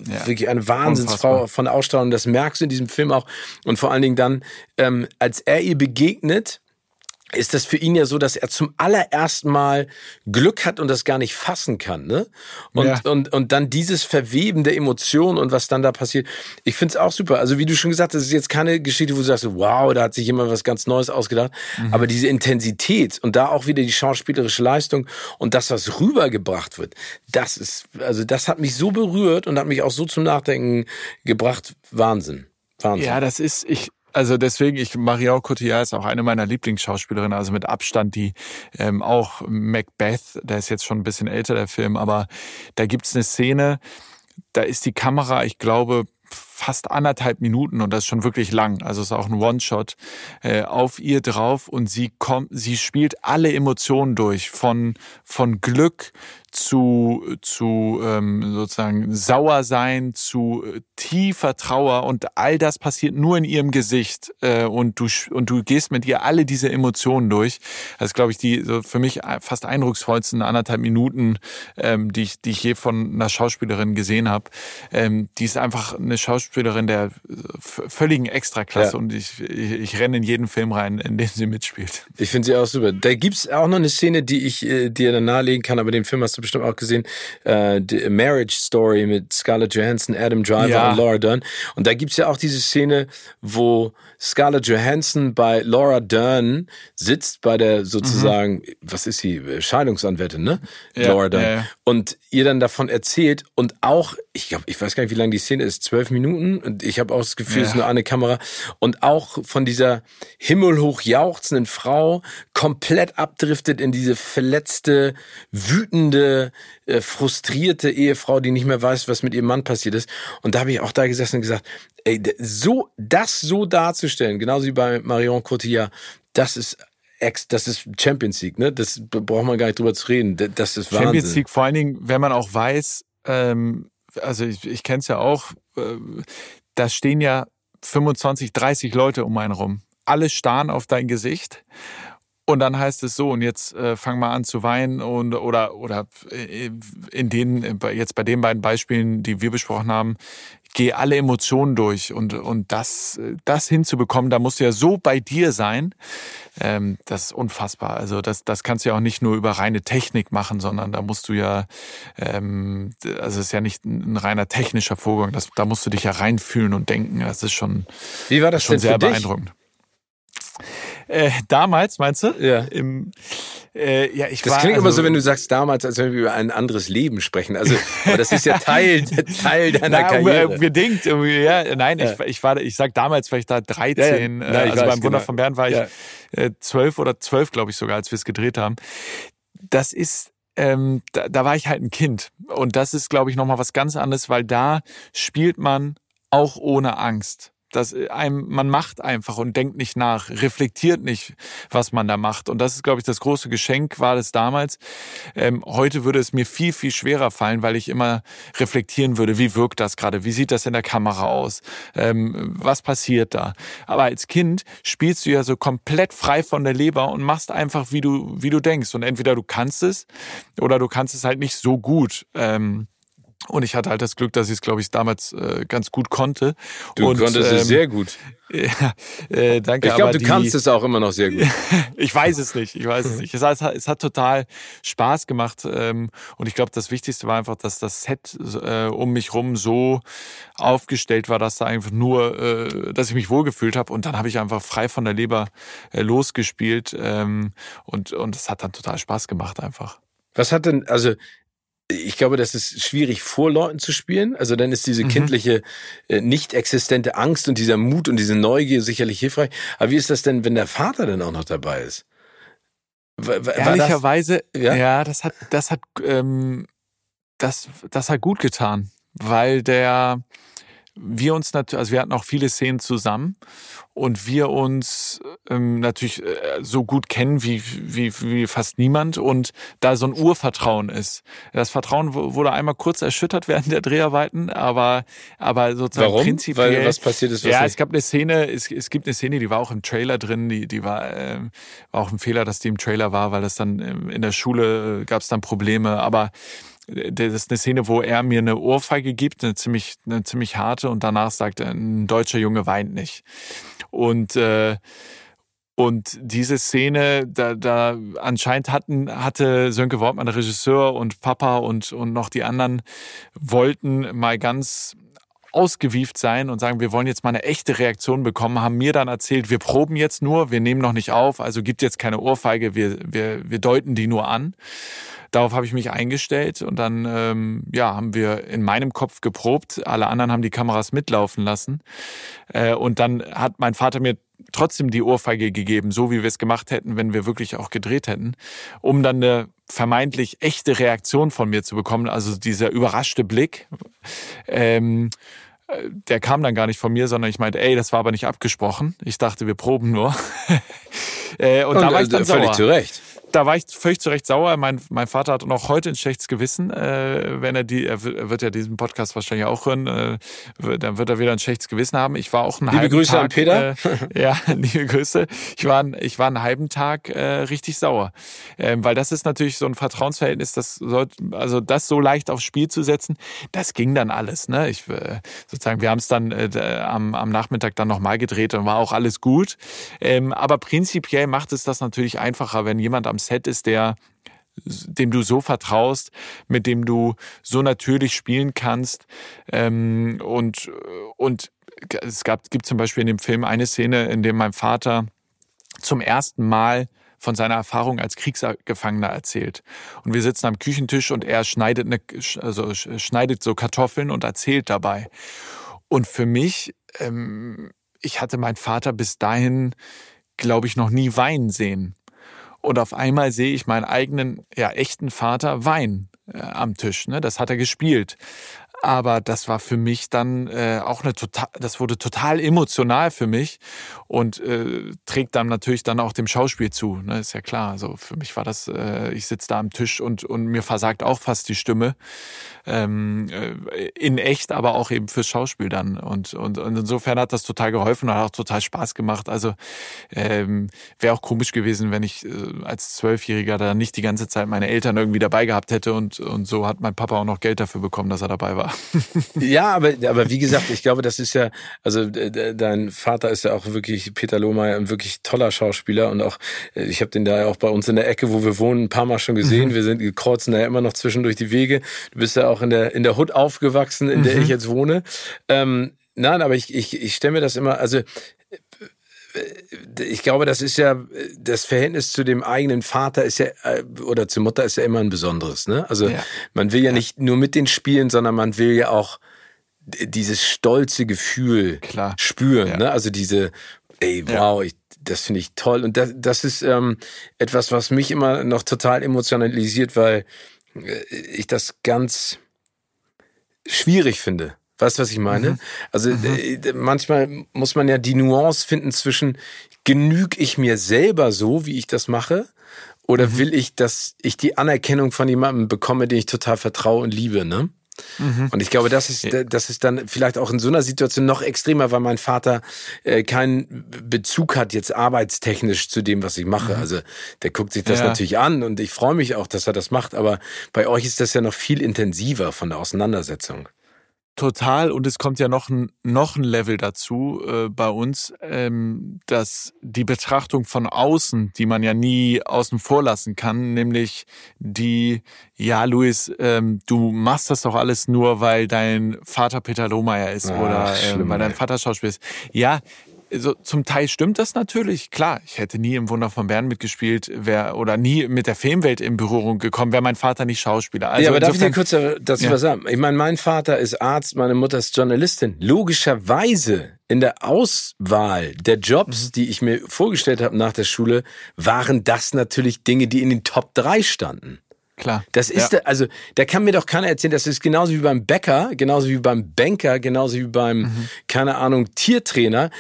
ja. wirklich eine Wahnsinnsfrau Unfassbar. von Ausstrahlung. Das merkst du in diesem Film auch. Und vor allen Dingen dann, ähm, als er ihr begegnet, ist das für ihn ja so, dass er zum allerersten Mal Glück hat und das gar nicht fassen kann, ne? Und, ja. und, und dann dieses Verweben der Emotionen und was dann da passiert. Ich find's auch super. Also wie du schon gesagt hast, es ist jetzt keine Geschichte, wo du sagst, wow, da hat sich jemand was ganz Neues ausgedacht. Mhm. Aber diese Intensität und da auch wieder die schauspielerische Leistung und das, was rübergebracht wird, das ist, also das hat mich so berührt und hat mich auch so zum Nachdenken gebracht. Wahnsinn. Wahnsinn. Ja, das ist, ich, also deswegen, ich Marion Cotillard ist auch eine meiner Lieblingsschauspielerinnen, also mit Abstand die ähm, auch Macbeth, der ist jetzt schon ein bisschen älter, der Film, aber da gibt's eine Szene, da ist die Kamera, ich glaube, fast anderthalb Minuten und das ist schon wirklich lang. Also es ist auch ein One-Shot äh, auf ihr drauf und sie kommt, sie spielt alle Emotionen durch von von Glück zu, zu ähm, sozusagen sauer sein, zu äh, tiefer Trauer und all das passiert nur in ihrem Gesicht äh, und du und du gehst mit ihr alle diese Emotionen durch. Das ist, glaube ich, die so für mich fast eindrucksvollsten anderthalb Minuten, ähm, die ich die ich je von einer Schauspielerin gesehen habe. Ähm, die ist einfach eine Schauspielerin der völligen Extraklasse ja. und ich, ich, ich renne in jeden Film rein, in dem sie mitspielt. Ich finde sie auch super. Da gibt's auch noch eine Szene, die ich äh, dir dann nahelegen kann, aber den Film hast du bestimmt auch gesehen, äh, The Marriage Story mit Scarlett Johansson, Adam Driver ja. und Laura Dern. Und da gibt's ja auch diese Szene, wo Scarlett Johansson bei Laura Dern sitzt, bei der sozusagen, mhm. was ist sie, Scheidungsanwältin, ne? Ja, Laura Dern. Ja, und ihr dann davon erzählt und auch ich glaube, ich weiß gar nicht, wie lange die Szene ist, zwölf Minuten. Und ich habe auch das Gefühl, es ist nur eine Kamera. Und auch von dieser himmelhoch jauchzenden Frau komplett abdriftet in diese verletzte, wütende, äh, frustrierte Ehefrau, die nicht mehr weiß, was mit ihrem Mann passiert ist. Und da habe ich auch da gesessen und gesagt, ey, so, das so darzustellen, genauso wie bei Marion Cotillard, das ist Ex, das ist Champions League, ne? Das braucht man gar nicht drüber zu reden. Das ist Wahnsinn. Champions League, vor allen Dingen, wenn man auch weiß, ähm, also ich, ich kenne es ja auch, äh, da stehen ja 25, 30 Leute um einen rum. Alle starren auf dein Gesicht. Und dann heißt es so, und jetzt äh, fang mal an zu weinen und oder oder äh, in den jetzt bei den beiden Beispielen, die wir besprochen haben, geh alle Emotionen durch und und das das hinzubekommen, da musst du ja so bei dir sein, ähm, das ist unfassbar. Also das das kannst du ja auch nicht nur über reine Technik machen, sondern da musst du ja ähm, also es ist ja nicht ein reiner technischer Vorgang, das, da musst du dich ja reinfühlen und denken. Das ist schon wie war das schon sehr für dich? Äh, damals, meinst du? Ja. Im, äh, ja ich Das war, klingt also, immer so, wenn du sagst damals, als wenn wir über ein anderes Leben sprechen. Also, aber das ist ja Teil, Teil deiner na, Karriere. Bedingt, irgendwie, ja. Nein, Ja. Ich, ich war, ich sag damals, weil ich da 13, Ja, ja. Na, äh, also beim Wunder genau. von Bern war ich äh, 12 oder 12, glaube ich sogar, als wir es gedreht haben. Das ist, ähm, da, da war ich halt ein Kind. Und das ist, glaube ich, nochmal was ganz anderes, weil da spielt man auch ohne Angst. Das einem, man macht einfach und denkt nicht nach, reflektiert nicht, was man da macht. Und das ist, glaube ich, das große Geschenk war das damals. Ähm, heute würde es mir viel, viel schwerer fallen, weil ich immer reflektieren würde, wie wirkt das gerade, wie sieht das in der Kamera aus, ähm, was passiert da. Aber als Kind spielst du ja so komplett frei von der Leber und machst einfach, wie du, wie du denkst. Und entweder du kannst es oder du kannst es halt nicht so gut. Ähm, und ich hatte halt das Glück, dass ich es, glaube ich, damals äh, ganz gut konnte. Du und, konntest es sehr gut. Ja, äh, danke. Ich glaube, du die, kannst es auch immer noch sehr gut. ich weiß es nicht, ich weiß es nicht. Es hat, es hat total Spaß gemacht ähm, und ich glaube, das Wichtigste war einfach, dass das Set äh, um mich rum so aufgestellt war, dass da einfach nur, äh, dass ich mich wohlgefühlt habe und dann habe ich einfach frei von der Leber äh, losgespielt ähm, und und es hat dann total Spaß gemacht einfach. Was hat denn, also, ich glaube, das ist schwierig vor Leuten zu spielen. Also dann ist diese Mhm. kindliche, äh, nicht existente Angst und dieser Mut und diese Neugier sicherlich hilfreich. Aber wie ist das denn, wenn der Vater dann auch noch dabei ist? War, war war das, Ehrlicherweise, Ja? ja? das hat, das hat, ähm, das, das hat gut getan, weil der, wir uns natürlich, also wir hatten auch viele Szenen zusammen und wir uns ähm, natürlich äh, so gut kennen wie, wie, wie fast niemand und da so ein Urvertrauen ist. Das Vertrauen wu- wurde einmal kurz erschüttert während der Dreharbeiten, aber, aber sozusagen warum? prinzipiell. Weil was passiert ist, was Ja, nicht- es gab eine Szene, es, es gibt eine Szene, die war auch im Trailer drin, die, die war, ähm, war auch ein Fehler, dass die im Trailer war, weil das dann ähm, in der Schule äh, gab es dann Probleme, aber äh, das ist eine Szene, wo er mir eine Ohrfeige gibt, eine ziemlich, eine ziemlich harte und danach sagt er, ein deutscher Junge weint nicht. Und äh, und diese Szene, da, da anscheinend hatten, hatte Sönke Wortmann, der Regisseur und Papa und, und noch die anderen wollten mal ganz ausgewieft sein und sagen, wir wollen jetzt mal eine echte Reaktion bekommen, haben mir dann erzählt, wir proben jetzt nur, wir nehmen noch nicht auf, also gibt jetzt keine Ohrfeige, wir, wir, wir deuten die nur an. Darauf habe ich mich eingestellt und dann ähm, ja, haben wir in meinem Kopf geprobt. Alle anderen haben die Kameras mitlaufen lassen. Äh, und dann hat mein Vater mir trotzdem die Ohrfeige gegeben, so wie wir es gemacht hätten, wenn wir wirklich auch gedreht hätten, um dann eine vermeintlich echte Reaktion von mir zu bekommen. Also dieser überraschte Blick. Ähm, äh, der kam dann gar nicht von mir, sondern ich meinte, ey, das war aber nicht abgesprochen. Ich dachte, wir proben nur. äh, und, da war ich dann äh, völlig sauer zu Recht. Da war ich völlig zu Recht sauer. Mein, mein Vater hat noch heute ein schlechtes Gewissen, äh, wenn er die, er wird ja diesen Podcast wahrscheinlich auch hören, äh, dann wird er wieder ein schlechtes Gewissen haben. Ich war auch einen Liebe halben Grüße Tag, an Peter. Äh, ja, liebe Grüße. Ich war, ich war einen halben Tag äh, richtig sauer, ähm, weil das ist natürlich so ein Vertrauensverhältnis, das sollte, also das so leicht aufs Spiel zu setzen, das ging dann alles. Ne? Ich äh, sozusagen, wir haben es dann äh, am, am Nachmittag dann nochmal gedreht und war auch alles gut. Ähm, aber prinzipiell macht es das natürlich einfacher, wenn jemand am Set ist, der dem du so vertraust, mit dem du so natürlich spielen kannst. Ähm, und, und es gab, gibt zum Beispiel in dem Film eine Szene, in dem mein Vater zum ersten Mal von seiner Erfahrung als Kriegsgefangener erzählt. Und wir sitzen am Küchentisch und er schneidet, eine, also schneidet so Kartoffeln und erzählt dabei. Und für mich, ähm, ich hatte meinen Vater bis dahin, glaube ich, noch nie weinen sehen. Und auf einmal sehe ich meinen eigenen, ja, echten Vater weinen äh, am Tisch. Ne? Das hat er gespielt. Aber das war für mich dann äh, auch eine total, das wurde total emotional für mich und äh, trägt dann natürlich dann auch dem Schauspiel zu. Ne? Ist ja klar. Also für mich war das, äh, ich sitze da am Tisch und, und mir versagt auch fast die Stimme. Ähm, äh, in echt, aber auch eben fürs Schauspiel dann. Und, und, und insofern hat das total geholfen und hat auch total Spaß gemacht. Also ähm, wäre auch komisch gewesen, wenn ich äh, als Zwölfjähriger da nicht die ganze Zeit meine Eltern irgendwie dabei gehabt hätte und, und so hat mein Papa auch noch Geld dafür bekommen, dass er dabei war. ja, aber, aber wie gesagt, ich glaube, das ist ja, also dein Vater ist ja auch wirklich, Peter Lohmeier, ein wirklich toller Schauspieler und auch, äh, ich habe den da ja auch bei uns in der Ecke, wo wir wohnen, ein paar Mal schon gesehen. Mhm. Wir sind kreuzen da ja immer noch zwischendurch die Wege. Du bist ja auch in der, in der Hood aufgewachsen, in der mhm. ich jetzt wohne. Ähm, nein, aber ich, ich, ich stelle mir das immer, also ich glaube, das ist ja das Verhältnis zu dem eigenen Vater ist ja äh, oder zur Mutter ist ja immer ein besonderes. Ne? Also ja. man will ja, ja, nicht nur mit den spielen, sondern man will ja auch dieses stolze Gefühl Klar. spüren. Ja. Ne? Also diese, ey, wow, ich, das finde ich toll. Und das, das ist ähm, etwas, was mich immer noch total emotionalisiert, weil äh, ich das ganz schwierig finde. Weißt du, was ich meine? Mhm. Also mhm. Äh, manchmal muss man ja die Nuance finden zwischen genüge ich mir selber so, wie ich das mache, oder mhm. will ich, dass ich die Anerkennung von jemandem bekomme, den ich total vertraue und liebe, ne? Mhm. Und ich glaube, das ist, das ist dann vielleicht auch in so einer Situation noch extremer, weil mein Vater äh, keinen Bezug hat jetzt arbeitstechnisch zu dem, was ich mache. Mhm. Also der guckt sich das ja. natürlich an und ich freue mich auch, dass er das macht. Aber bei euch ist das ja noch viel intensiver von der Auseinandersetzung. Total. Und es kommt ja noch ein, noch ein Level dazu äh, bei uns, ähm, dass die Betrachtung von außen, die man ja nie außen vor lassen kann, nämlich die, ja, Luis, ähm, du machst das doch alles nur, weil dein Vater Peter Lohmeier ist ah, oder äh, weil dein Vater Schauspieler ist. Ja, so, zum Teil stimmt das natürlich. Klar, ich hätte nie im Wunder von Bern mitgespielt, wär, oder nie mit der Filmwelt in Berührung gekommen, wäre mein Vater nicht Schauspieler. Also ja, aber darf ich dir kurz dazu ja. was sagen? Ich meine, mein Vater ist Arzt, meine Mutter ist Journalistin. Logischerweise in der Auswahl der Jobs, die ich mir vorgestellt habe nach der Schule, waren das natürlich Dinge, die in den Top 3 standen. Klar. Das ist, ja. da, also, da kann mir doch keiner erzählen, das ist genauso wie beim Bäcker, genauso wie beim Banker, genauso wie beim, mhm. keine Ahnung, Tiertrainer.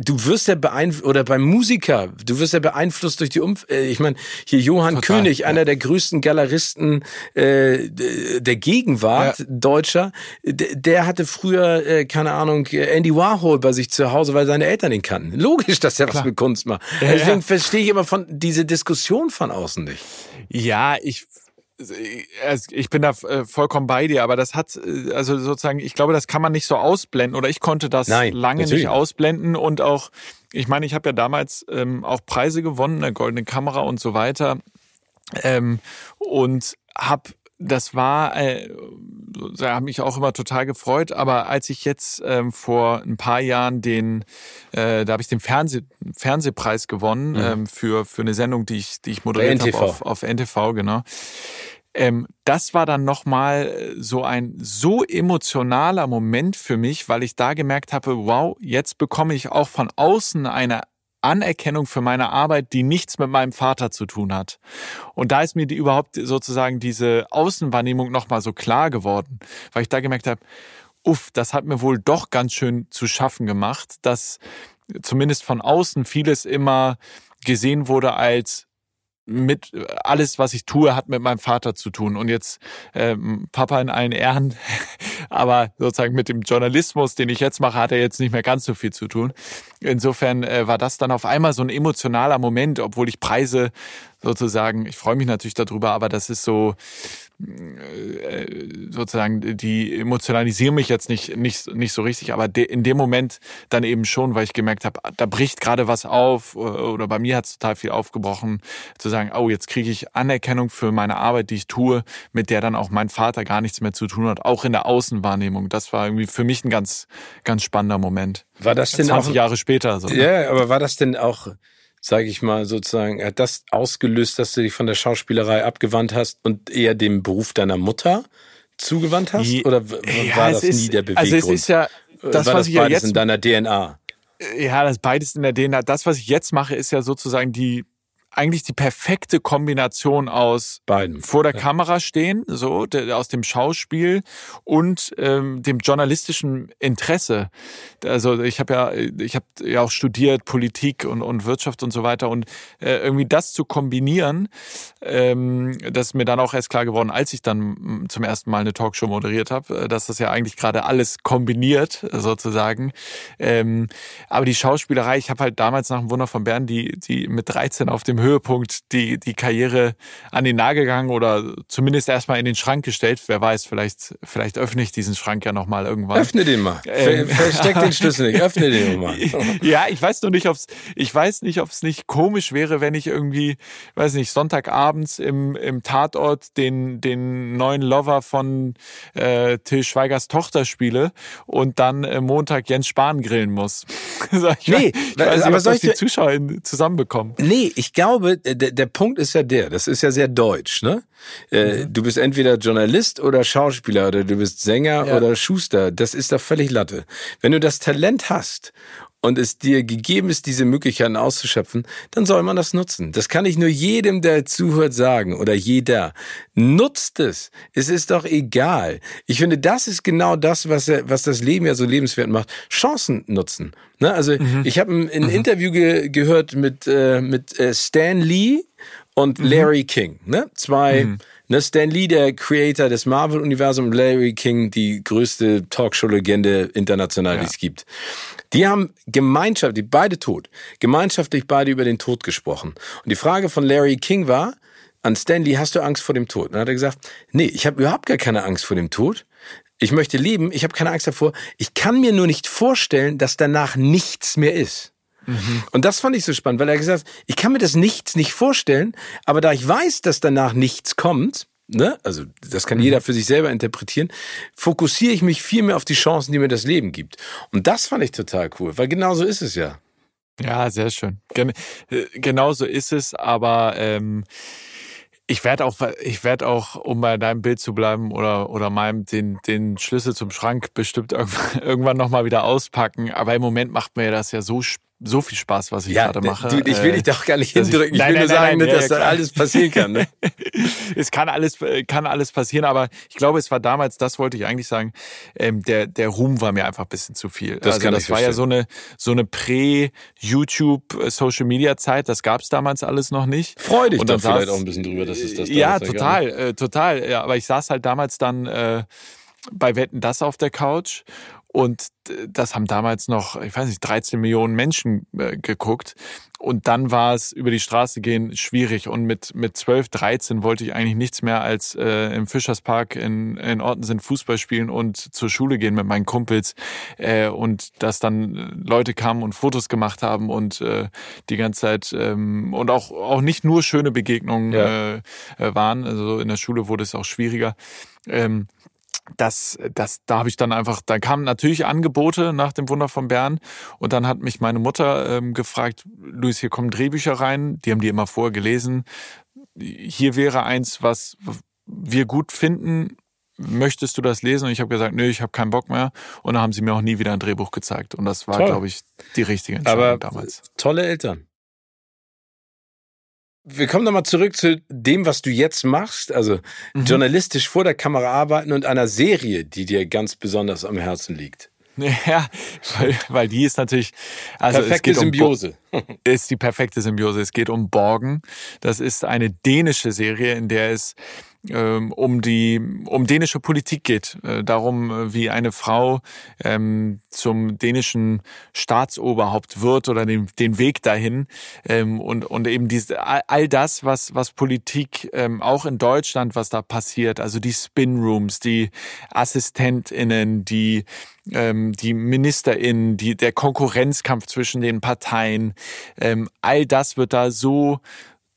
Du wirst ja beeinflusst, oder beim Musiker, du wirst ja beeinflusst durch die Umf, äh, ich meine, hier Johann Total, König, ja. einer der größten Galeristen äh, der Gegenwart, ja. Deutscher, der hatte früher, äh, keine Ahnung, Andy Warhol bei sich zu Hause, weil seine Eltern ihn kannten. Logisch, dass er Klar. was mit Kunst macht. Deswegen verstehe ich immer von diese Diskussion von außen nicht. Ja, ich ich bin da äh, vollkommen bei dir, aber das hat, äh, also sozusagen, ich glaube, das kann man nicht so ausblenden oder ich konnte das Nein, lange nicht ausblenden und auch, ich meine, ich habe ja damals ähm, auch Preise gewonnen, eine goldene Kamera und so weiter ähm, und habe das war, äh, da habe mich auch immer total gefreut. Aber als ich jetzt ähm, vor ein paar Jahren den, äh, da habe ich den Fernseh, Fernsehpreis gewonnen mhm. ähm, für für eine Sendung, die ich die ich moderiert habe auf, auf NTV, genau. Ähm, das war dann nochmal so ein so emotionaler Moment für mich, weil ich da gemerkt habe, wow, jetzt bekomme ich auch von außen eine Anerkennung für meine Arbeit, die nichts mit meinem Vater zu tun hat. Und da ist mir die überhaupt sozusagen diese Außenwahrnehmung nochmal so klar geworden, weil ich da gemerkt habe, uff, das hat mir wohl doch ganz schön zu schaffen gemacht, dass zumindest von außen vieles immer gesehen wurde als mit alles, was ich tue, hat mit meinem Vater zu tun. Und jetzt ähm, Papa in allen Ehren, aber sozusagen mit dem Journalismus, den ich jetzt mache, hat er jetzt nicht mehr ganz so viel zu tun. Insofern äh, war das dann auf einmal so ein emotionaler Moment, obwohl ich Preise sozusagen, ich freue mich natürlich darüber, aber das ist so, sozusagen, die emotionalisieren mich jetzt nicht, nicht, nicht so richtig, aber de, in dem Moment dann eben schon, weil ich gemerkt habe, da bricht gerade was auf oder bei mir hat es total viel aufgebrochen, zu sagen, oh, jetzt kriege ich Anerkennung für meine Arbeit, die ich tue, mit der dann auch mein Vater gar nichts mehr zu tun hat, auch in der Außenwahrnehmung. Das war irgendwie für mich ein ganz, ganz spannender Moment. War das denn 20 auch, Jahre später? So, ne? Ja, aber war das denn auch sage ich mal sozusagen, hat das ausgelöst, dass du dich von der Schauspielerei abgewandt hast und eher dem Beruf deiner Mutter zugewandt hast? Oder ja, war das ist, nie der Beweggrund? Also es ist ja das, war was das ich ja jetzt in deiner DNA. Ja, das beides in der DNA. Das, was ich jetzt mache, ist ja sozusagen die eigentlich die perfekte Kombination aus beiden vor der ja. Kamera stehen, so der, aus dem Schauspiel und ähm, dem journalistischen Interesse. Also ich habe ja ich habe ja auch studiert Politik und, und Wirtschaft und so weiter und äh, irgendwie das zu kombinieren, ähm, das ist mir dann auch erst klar geworden, als ich dann zum ersten Mal eine Talkshow moderiert habe, äh, dass das ja eigentlich gerade alles kombiniert sozusagen. Ähm, aber die Schauspielerei, ich habe halt damals nach dem Wunder von Bern die die mit 13 auf dem Höhepunkt die, die Karriere an den Nagel gegangen oder zumindest erstmal in den Schrank gestellt. Wer weiß, vielleicht, vielleicht öffne ich diesen Schrank ja nochmal irgendwann. Öffne den mal. Ähm, Versteck den Schlüssel nicht. Öffne den mal. ja, ich weiß nur nicht, ob's, ich weiß nicht, ob es nicht komisch wäre, wenn ich irgendwie, weiß nicht, Sonntagabends im, im Tatort den, den neuen Lover von äh, Till Schweigers Tochter spiele und dann äh, Montag Jens Spahn grillen muss. ich nee, weiß, ich weiß nicht, aber ob das die Zuschauer zusammenbekommen. Nee, ich glaube, glaube, der, der Punkt ist ja der, das ist ja sehr deutsch, ne? Äh, mhm. Du bist entweder Journalist oder Schauspieler oder du bist Sänger ja. oder Schuster. Das ist doch völlig Latte. Wenn du das Talent hast und es dir gegeben ist, diese Möglichkeiten auszuschöpfen, dann soll man das nutzen. Das kann ich nur jedem, der zuhört, sagen oder jeder. Nutzt es. Es ist doch egal. Ich finde, das ist genau das, was, was das Leben ja so lebenswert macht. Chancen nutzen. Ne? Also mhm. ich habe ein, ein mhm. Interview ge gehört mit, äh, mit äh, Stan Lee und mhm. Larry King. Ne? Zwei mhm. Ne, Stan Lee, der Creator des Marvel-Universums, Larry King, die größte Talkshow-Legende international, ja. die es gibt. Die haben gemeinschaftlich, beide tot, gemeinschaftlich beide über den Tod gesprochen. Und die Frage von Larry King war, an Stanley, hast du Angst vor dem Tod? Und dann hat er gesagt, nee, ich habe überhaupt gar keine Angst vor dem Tod. Ich möchte leben, ich habe keine Angst davor. Ich kann mir nur nicht vorstellen, dass danach nichts mehr ist. Mhm. Und das fand ich so spannend, weil er gesagt hat, ich kann mir das nichts nicht vorstellen, aber da ich weiß, dass danach nichts kommt, ne, also das kann mhm. jeder für sich selber interpretieren, fokussiere ich mich viel mehr auf die Chancen, die mir das Leben gibt. Und das fand ich total cool, weil genau so ist es ja. Ja, sehr schön. Gen äh, genau so ist es, aber ähm, ich werde auch, ich werde auch, um bei deinem Bild zu bleiben oder oder meinem den den Schlüssel zum Schrank bestimmt irgendwann, irgendwann noch mal wieder auspacken. Aber im Moment macht mir das ja so so viel Spaß, was ich ja, gerade mache. Du, ich will dich doch gar nicht hindrücken. Ich, nein, will nein, nur sagen, nein, dass ja, da alles passieren kann. Ne? es kann alles, kann alles passieren, aber ich glaube, es war damals, das wollte ich eigentlich sagen, ähm, der, der Ruhm war mir einfach ein bisschen zu viel. Das, also, das war verstehen. ja so eine, so eine Prä-YouTube-Social-Media-Zeit, das gab es damals alles noch nicht. Freu dich dann vielleicht auch ein bisschen drüber, dass es das Ja, total, äh, total. Ja, aber ich saß halt damals dann äh, bei Wetten das auf der Couch und das haben damals noch, ich weiß nicht, 13 Millionen Menschen äh, geguckt. Und dann war es über die Straße gehen schwierig. Und mit, mit 12, 13 wollte ich eigentlich nichts mehr als äh, im Fischerspark in, in Orten Fußball spielen und zur Schule gehen mit meinen Kumpels. Äh, und dass dann Leute kamen und Fotos gemacht haben und äh, die ganze Zeit ähm, und auch, auch nicht nur schöne Begegnungen ja. äh, waren. Also in der Schule wurde es auch schwieriger. Ähm, das, das, da habe ich dann einfach, da kamen natürlich Angebote nach dem Wunder von Bern und dann hat mich meine Mutter ähm, gefragt, Luis, hier kommen Drehbücher rein, die haben die immer vorher gelesen. Hier wäre eins, was wir gut finden. Möchtest du das lesen? Und ich habe gesagt, nö, ich habe keinen Bock mehr. Und dann haben sie mir auch nie wieder ein Drehbuch gezeigt. Und das war, glaube ich, die richtige Entscheidung Aber damals. Tolle Eltern. Wir kommen nochmal zurück zu dem, was du jetzt machst, also mhm. journalistisch vor der Kamera arbeiten und einer Serie, die dir ganz besonders am Herzen liegt. Ja, weil, weil die ist natürlich also perfekte Symbiose. Um, ist die perfekte Symbiose. Es geht um Borgen. Das ist eine dänische Serie, in der es um die um dänische Politik geht, äh, darum, äh, wie eine Frau ähm, zum dänischen Staatsoberhaupt wird oder den, den Weg dahin ähm, und und eben diese all das, was was Politik ähm, auch in Deutschland, was da passiert, also die Spinrooms, die Assistentinnen, die ähm, die MinisterInnen, die, der Konkurrenzkampf zwischen den Parteien, ähm, all das wird da so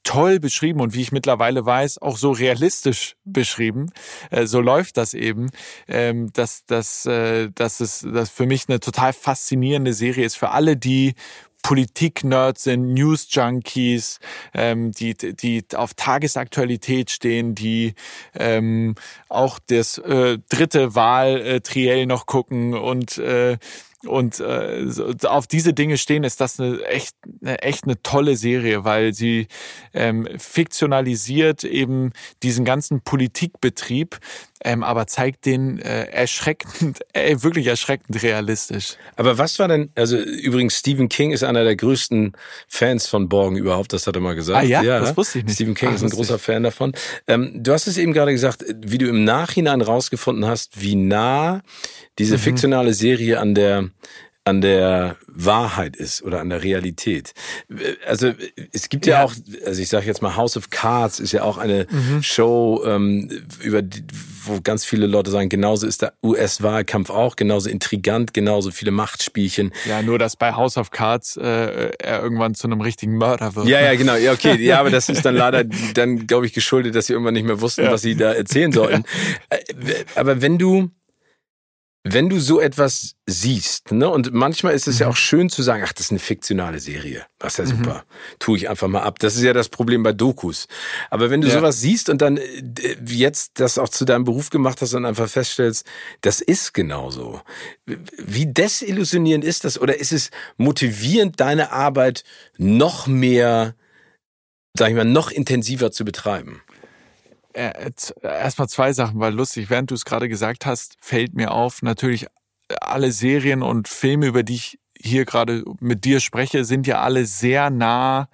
toll beschrieben und wie ich mittlerweile weiß, auch so realistisch beschrieben. Äh, so läuft das eben, ähm, dass, dass, äh, dass es dass für mich eine total faszinierende Serie ist für alle, die Politik-Nerds sind, News-Junkies, ähm, die, die auf Tagesaktualität stehen, die ähm, auch das äh, dritte Wahl-Triell noch gucken und äh, und äh, auf diese Dinge stehen, ist das eine echt, eine echt eine tolle Serie, weil sie ähm, fiktionalisiert eben diesen ganzen Politikbetrieb, ähm, aber zeigt den äh, erschreckend, äh, wirklich erschreckend realistisch. Aber was war denn, also übrigens, Stephen King ist einer der größten Fans von Borgen überhaupt, das hat er mal gesagt. Ah ja, ja das wusste ich nicht. Stephen King Ach, ist ein großer ich. Fan davon. Ähm, du hast es eben gerade gesagt, wie du im Nachhinein rausgefunden hast, wie nah diese mhm. fiktionale Serie an der an der Wahrheit ist oder an der Realität. Also es gibt ja, ja auch, also ich sage jetzt mal House of Cards ist ja auch eine mhm. Show, ähm, über die, wo ganz viele Leute sagen, genauso ist der US-Wahlkampf auch, genauso intrigant, genauso viele Machtspielchen. Ja, nur dass bei House of Cards äh, er irgendwann zu einem richtigen Mörder wird. Ja, ja, genau. Ja, okay. Ja, aber das ist dann leider dann, glaube ich, geschuldet, dass sie irgendwann nicht mehr wussten, ja. was sie da erzählen sollten. Ja. Äh, aber wenn du wenn du so etwas siehst, ne, und manchmal ist es mhm. ja auch schön zu sagen, ach, das ist eine fiktionale Serie. Das ist ja super. Mhm. Tue ich einfach mal ab. Das ist ja das Problem bei Dokus. Aber wenn du ja. sowas siehst und dann äh, jetzt das auch zu deinem Beruf gemacht hast und einfach feststellst, das ist genauso. Wie desillusionierend ist das? Oder ist es motivierend, deine Arbeit noch mehr, sag ich mal, noch intensiver zu betreiben? Äh, erstmal zwei Sachen, weil lustig, während du es gerade gesagt hast, fällt mir auf, natürlich alle Serien und Filme, über die ich hier gerade mit dir spreche, sind ja alle sehr nah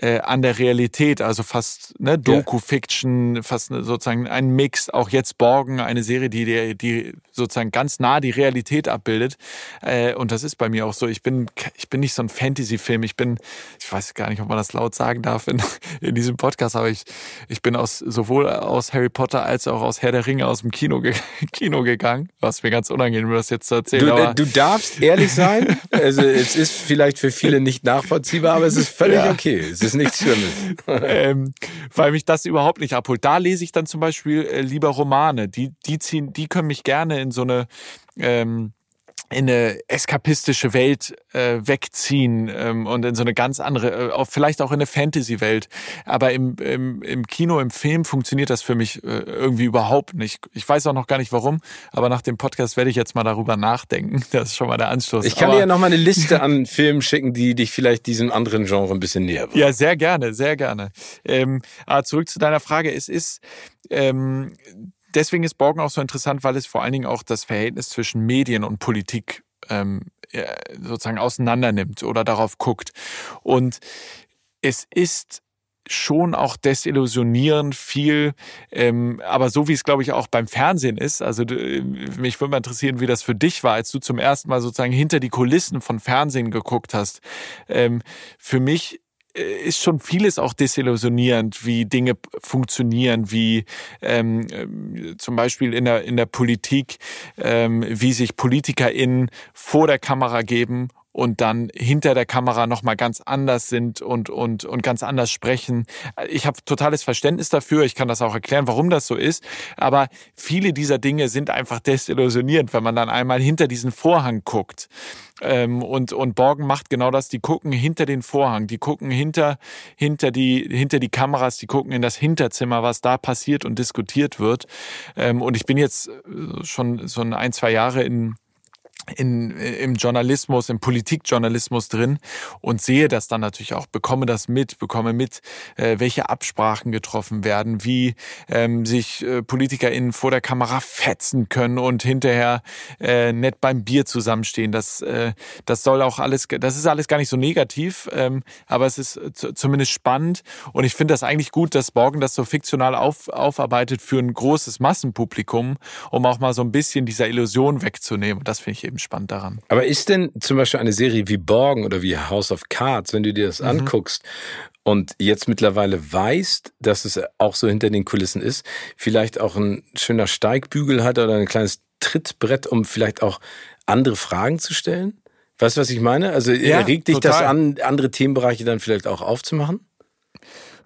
äh, an der Realität, also fast ne, Doku-Fiction, fast ne, sozusagen ein Mix. Auch jetzt Borgen, eine Serie, die, die sozusagen ganz nah die Realität abbildet. Äh, und das ist bei mir auch so. Ich bin, ich bin nicht so ein Fantasy-Film. Ich bin, ich weiß gar nicht, ob man das laut sagen darf in, in diesem Podcast, aber ich, ich bin aus sowohl aus Harry Potter als auch aus Herr der Ringe aus dem Kino, ge Kino gegangen, was mir ganz unangenehm ist, das jetzt zu erzählen. Du, äh, du darfst ehrlich sein. Also es ist vielleicht für viele nicht nachvollziehbar, aber es ist völlig ja. okay. Es ist nichts Schlimmes. ähm, weil mich das überhaupt nicht abholt. Da lese ich dann zum Beispiel äh, lieber Romane. Die, die ziehen, die können mich gerne in so eine ähm, in eine eskapistische Welt äh, wegziehen ähm, und in so eine ganz andere, äh, vielleicht auch in eine Fantasy-Welt. Aber im, im, im Kino, im Film funktioniert das für mich äh, irgendwie überhaupt nicht. Ich weiß auch noch gar nicht warum, aber nach dem Podcast werde ich jetzt mal darüber nachdenken. Das ist schon mal der Anstoß. Ich kann aber, dir ja noch mal eine Liste an Filmen schicken, die dich vielleicht diesem anderen Genre ein bisschen näher bringen. Ja, sehr gerne, sehr gerne. Ähm, aber zurück zu deiner Frage. Es ist ähm, deswegen ist Borgen auch so interessant, weil es vor allen Dingen auch das Verhältnis zwischen Medien und Politik ähm, sozusagen auseinandernimmt oder darauf guckt. Und es ist schon auch desillusionierend viel, ähm, aber so wie es glaube ich auch beim Fernsehen ist. Also mich würde mal interessieren, wie das für dich war, als du zum ersten Mal sozusagen hinter die Kulissen von Fernsehen geguckt hast. Ähm, für mich ist schon vieles auch desillusionierend, wie Dinge funktionieren, wie ähm, äh, zum Beispiel in der, in der Politik, ähm, wie sich PolitikerInnen vor der Kamera geben und dann hinter der Kamera noch mal ganz anders sind und und und ganz anders sprechen. Ich habe totales Verständnis dafür. Ich kann das auch erklären, warum das so ist. Aber viele dieser Dinge sind einfach desillusionierend, wenn man dann einmal hinter diesen Vorhang guckt. Ähm, und und Borgen macht genau das. Die gucken hinter den Vorhang, die gucken hinter hinter die hinter die Kameras, die gucken in das Hinterzimmer, was da passiert und diskutiert wird. Ähm, und ich bin jetzt äh, schon so ein zwei Jahre in in, im Journalismus, im Politikjournalismus drin und sehe das dann natürlich auch, bekomme das mit, bekomme mit, äh, welche Absprachen getroffen werden, wie ähm, sich äh, PolitikerInnen vor der Kamera fetzen können und hinterher äh, nett beim Bier zusammenstehen. Das, äh, das soll auch alles, das ist alles gar nicht so negativ, ähm, aber es ist zumindest spannend und ich finde das eigentlich gut, dass Borgen das so fiktional auf, aufarbeitet für ein großes Massenpublikum, um auch mal so ein bisschen dieser Illusion wegzunehmen. Das finde ich eben spannend daran. Aber ist denn zum Beispiel eine Serie wie Borgen oder wie House of Cards, wenn du dir das mhm. anguckst und jetzt mittlerweile weißt, dass es auch so hinter den Kulissen ist, vielleicht auch ein schöner Steigbügel hat oder ein kleines Trittbrett, um vielleicht auch andere Fragen zu stellen? Weißt du, was ich meine? Also ja, regt dich total. das an, andere Themenbereiche dann vielleicht auch aufzumachen?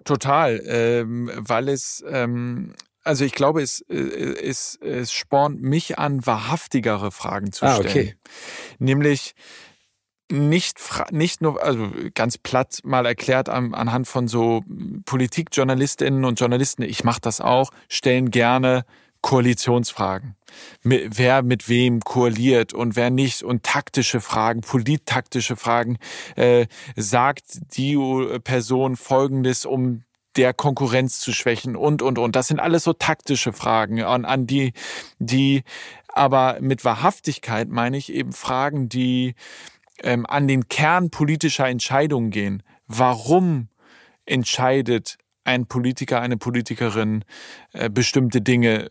Total, ähm, weil es ähm, also ich glaube, es, äh, es, es spornt mich an, wahrhaftigere Fragen zu stellen. Ah, okay. Nämlich, nicht, nicht nur, also ganz platt mal erklärt an, anhand von so Politikjournalistinnen und Journalisten, ich mache das auch, stellen gerne Koalitionsfragen. Wer mit wem koaliert und wer nicht und taktische Fragen, polittaktische Fragen, äh, sagt die Person Folgendes, um der Konkurrenz zu schwächen und, und, und. Das sind alles so taktische Fragen, an, an die, die aber mit Wahrhaftigkeit meine ich eben Fragen, die ähm, an den Kern politischer Entscheidungen gehen. Warum entscheidet ein Politiker, eine Politikerin äh, bestimmte Dinge,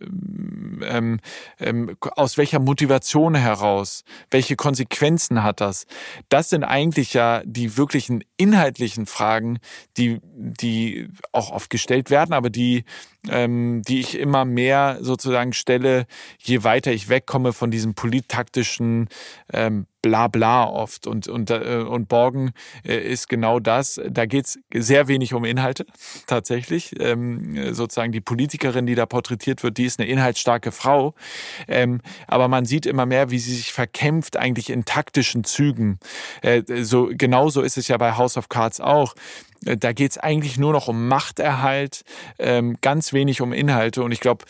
ähm, ähm, aus welcher Motivation heraus, welche Konsequenzen hat das? Das sind eigentlich ja die wirklichen inhaltlichen Fragen, die, die auch oft gestellt werden, aber die, ähm, die ich immer mehr sozusagen stelle, je weiter ich wegkomme von diesem polittaktischen ähm, Blabla oft. Und, und, äh, und Borgen äh, ist genau das. Da geht's sehr wenig um Inhalte, tatsächlich. Ähm, sozusagen die Politikerin, die da porträtiert wird, die ist eine inhaltsstarke Frau. Ähm, aber man sieht immer mehr, wie sie sich verkämpft, eigentlich in taktischen Zügen. Äh, so, genauso ist es ja bei House of Cards auch. Äh, da geht's eigentlich nur noch um Machterhalt, ähm, ganz wenig um Inhalte. Und ich glaube,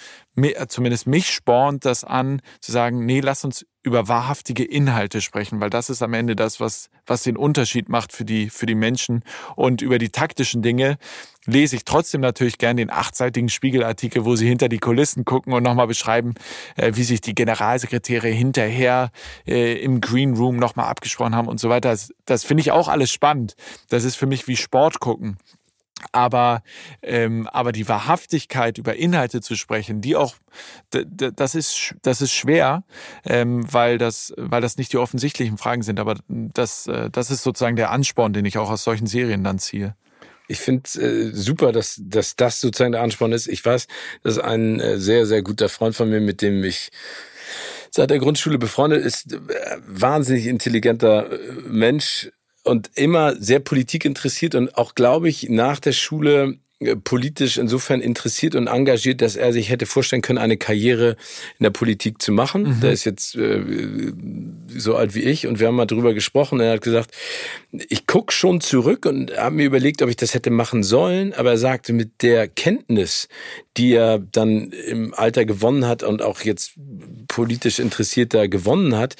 zumindest mich spornt das an, zu sagen, nee, lass uns über wahrhaftige Inhalte sprechen, weil das ist am Ende das, was, was den Unterschied macht für die, für die Menschen. Und über die taktischen Dinge lese ich trotzdem natürlich gern den achtseitigen Spiegelartikel, wo sie hinter die Kulissen gucken und nochmal beschreiben, äh, wie sich die Generalsekretäre hinterher äh, im Green Room nochmal abgesprochen haben und so weiter. Das, das finde ich auch alles spannend. Das ist für mich wie Sport gucken. Aber, ähm, aber die Wahrhaftigkeit über Inhalte zu sprechen, die auch, das ist, das ist schwer, ähm, weil, das, weil das nicht die offensichtlichen Fragen sind. Aber das, äh, das ist sozusagen der Ansporn, den ich auch aus solchen Serien dann ziehe. Ich finde äh, super, dass, dass das sozusagen der Ansporn ist. Ich weiß, dass ein äh, sehr, sehr guter Freund von mir, mit dem ich seit der Grundschule befreundet ist, äh, wahnsinnig intelligenter äh, Mensch, und immer sehr Politik interessiert und auch, glaube ich, nach der Schule äh, politisch insofern interessiert und engagiert, dass er sich hätte vorstellen können, eine Karriere in der Politik zu machen. Mhm. Der ist jetzt äh, so alt wie ich und wir haben mal drüber gesprochen. Er hat gesagt, ich guck schon zurück und habe mir überlegt, ob ich das hätte machen sollen, aber er sagte, mit der Kenntnis, die er dann im Alter gewonnen hat und auch jetzt politisch interessierter gewonnen hat,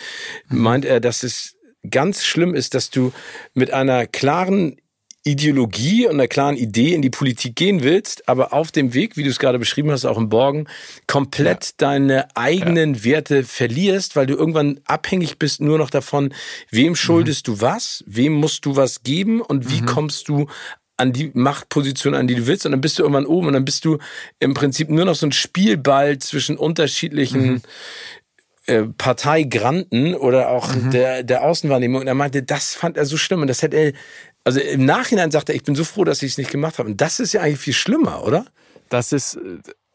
mhm. meint er, dass es ganz schlimm ist, dass du mit einer klaren Ideologie und einer klaren Idee in die Politik gehen willst, aber auf dem Weg, wie du es gerade beschrieben hast, auch im Borgen, komplett ja. deine eigenen ja. Werte verlierst, weil du irgendwann abhängig bist nur noch davon, wem schuldest mhm. du was, wem musst du was geben und wie mhm. kommst du an die Machtposition, an die du willst und dann bist du irgendwann oben und dann bist du im Prinzip nur noch so ein Spielball zwischen unterschiedlichen mhm. Äh, Parteigranten oder auch mhm. der, der Außenwahrnehmung. Und er meinte, das fand er so schlimm. Und das hätte er, also im Nachhinein sagt er, ich bin so froh, dass ich es nicht gemacht habe. Und das ist ja eigentlich viel schlimmer, oder? Das ist,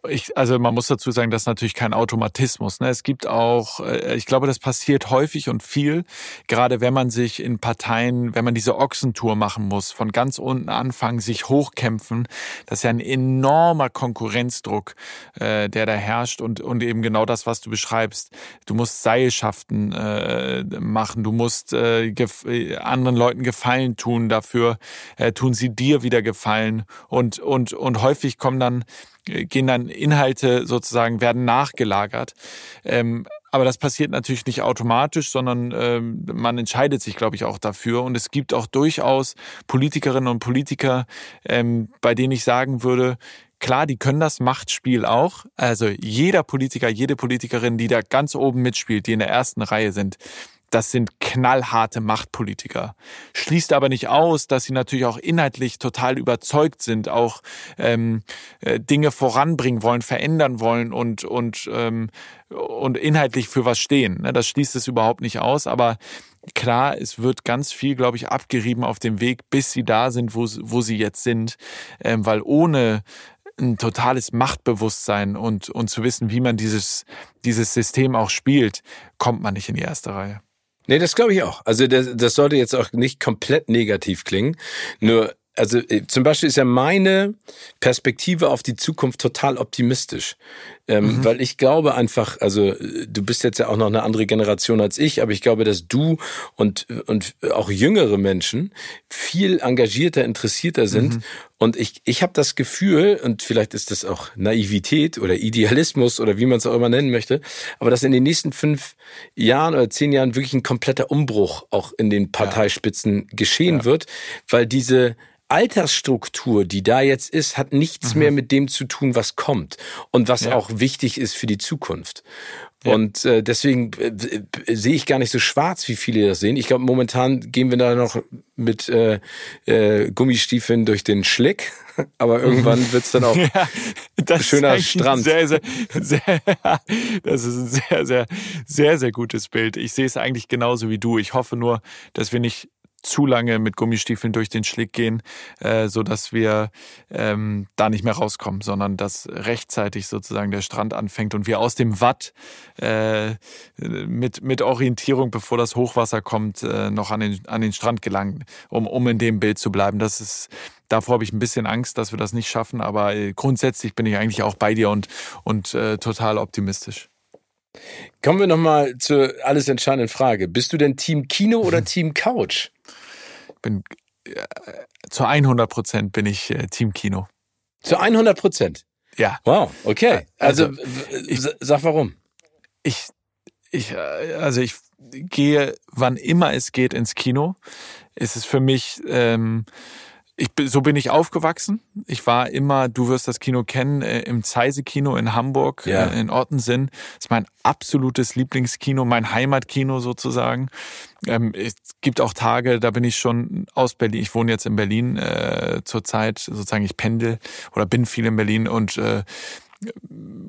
ich, also man muss dazu sagen, das ist natürlich kein Automatismus. Ne? Es gibt auch, äh, ich glaube, das passiert häufig und viel, gerade wenn man sich in Parteien, wenn man diese Ochsentour machen muss, von ganz unten anfangen, sich hochkämpfen, das ist ja ein enormer Konkurrenzdruck, äh, der da herrscht und, und eben genau das, was du beschreibst. Du musst Seilschaften äh, machen, du musst äh, anderen Leuten Gefallen tun, dafür äh, tun sie dir wieder Gefallen und, und, und häufig kommen dann gehen dann Inhalte sozusagen, werden nachgelagert. Ähm, aber das passiert natürlich nicht automatisch, sondern ähm, man entscheidet sich, glaube ich, auch dafür. Und es gibt auch durchaus Politikerinnen und Politiker, ähm, bei denen ich sagen würde, Klar, die können das Machtspiel auch. Also jeder Politiker, jede Politikerin, die da ganz oben mitspielt, die in der ersten Reihe sind, das sind knallharte Machtpolitiker. Schließt aber nicht aus, dass sie natürlich auch inhaltlich total überzeugt sind, auch ähm, äh, Dinge voranbringen wollen, verändern wollen und und ähm, und inhaltlich für was stehen. Ne, das schließt es überhaupt nicht aus, aber klar, es wird ganz viel, glaube ich, abgerieben auf dem Weg, bis sie da sind, wo, wo sie jetzt sind, ähm, weil ohne ein totales Machtbewusstsein und, und zu wissen, wie man dieses, dieses System auch spielt, kommt man nicht in die erste Reihe. Nee, das glaube ich auch. Also das, das sollte jetzt auch nicht komplett negativ klingen. Nur also äh, zum Beispiel ist ja meine Perspektive auf die Zukunft total optimistisch. Ähm, mhm. Weil ich glaube einfach, also äh, du bist jetzt ja auch noch eine andere Generation als ich, aber ich glaube, dass du und, und auch jüngere Menschen viel engagierter, interessierter sind. Mhm. Und ich, ich habe das Gefühl, und vielleicht ist das auch Naivität oder Idealismus oder wie man es auch immer nennen möchte, aber dass in den nächsten fünf Jahren oder zehn Jahren wirklich ein kompletter Umbruch auch in den Parteispitzen ja. geschehen ja. wird, weil diese Altersstruktur, die da jetzt ist, hat nichts mhm. mehr mit dem zu tun, was kommt und was ja. auch wichtig ist für die Zukunft. Ja. Und äh, deswegen äh, äh, sehe ich gar nicht so schwarz, wie viele das sehen. Ich glaube, momentan gehen wir da noch mit äh, äh, Gummistiefeln durch den Schlick, aber irgendwann wird's dann auch ja, ein schöner Strand. Sehr, sehr, sehr, das ist ein sehr, sehr, sehr, sehr gutes Bild. Ich sehe es eigentlich genauso wie du. Ich hoffe nur, dass wir nicht zu lange mit Gummistiefeln durch den Schlick gehen, äh, so dass wir ähm, da nicht mehr rauskommen, sondern dass rechtzeitig sozusagen der Strand anfängt und wir aus dem Watt äh, mit mit Orientierung, bevor das Hochwasser kommt, äh, noch an den an den Strand gelangen, um um in dem Bild zu bleiben. Das ist Davor habe ich ein bisschen Angst, dass wir das nicht schaffen, aber grundsätzlich bin ich eigentlich auch bei dir und, und äh, total optimistisch. Kommen wir nochmal zur alles entscheidenden Frage. Bist du denn Team Kino oder Team Couch? Bin äh, zu 100 Prozent bin ich äh, Team Kino. Zu 100 Prozent? Ja. Wow, okay. Also, also ich, sag warum. Ich, ich, äh, also ich gehe, wann immer es geht, ins Kino. Es ist für mich ähm, ich, so bin ich aufgewachsen. Ich war immer, du wirst das Kino kennen, äh, im Zeise-Kino in Hamburg, ja. äh, in Ortensen. Das ist mein absolutes Lieblingskino, mein Heimatkino sozusagen. Ähm, es gibt auch Tage, da bin ich schon aus Berlin. Ich wohne jetzt in Berlin äh, zurzeit, sozusagen ich pendel oder bin viel in Berlin und äh,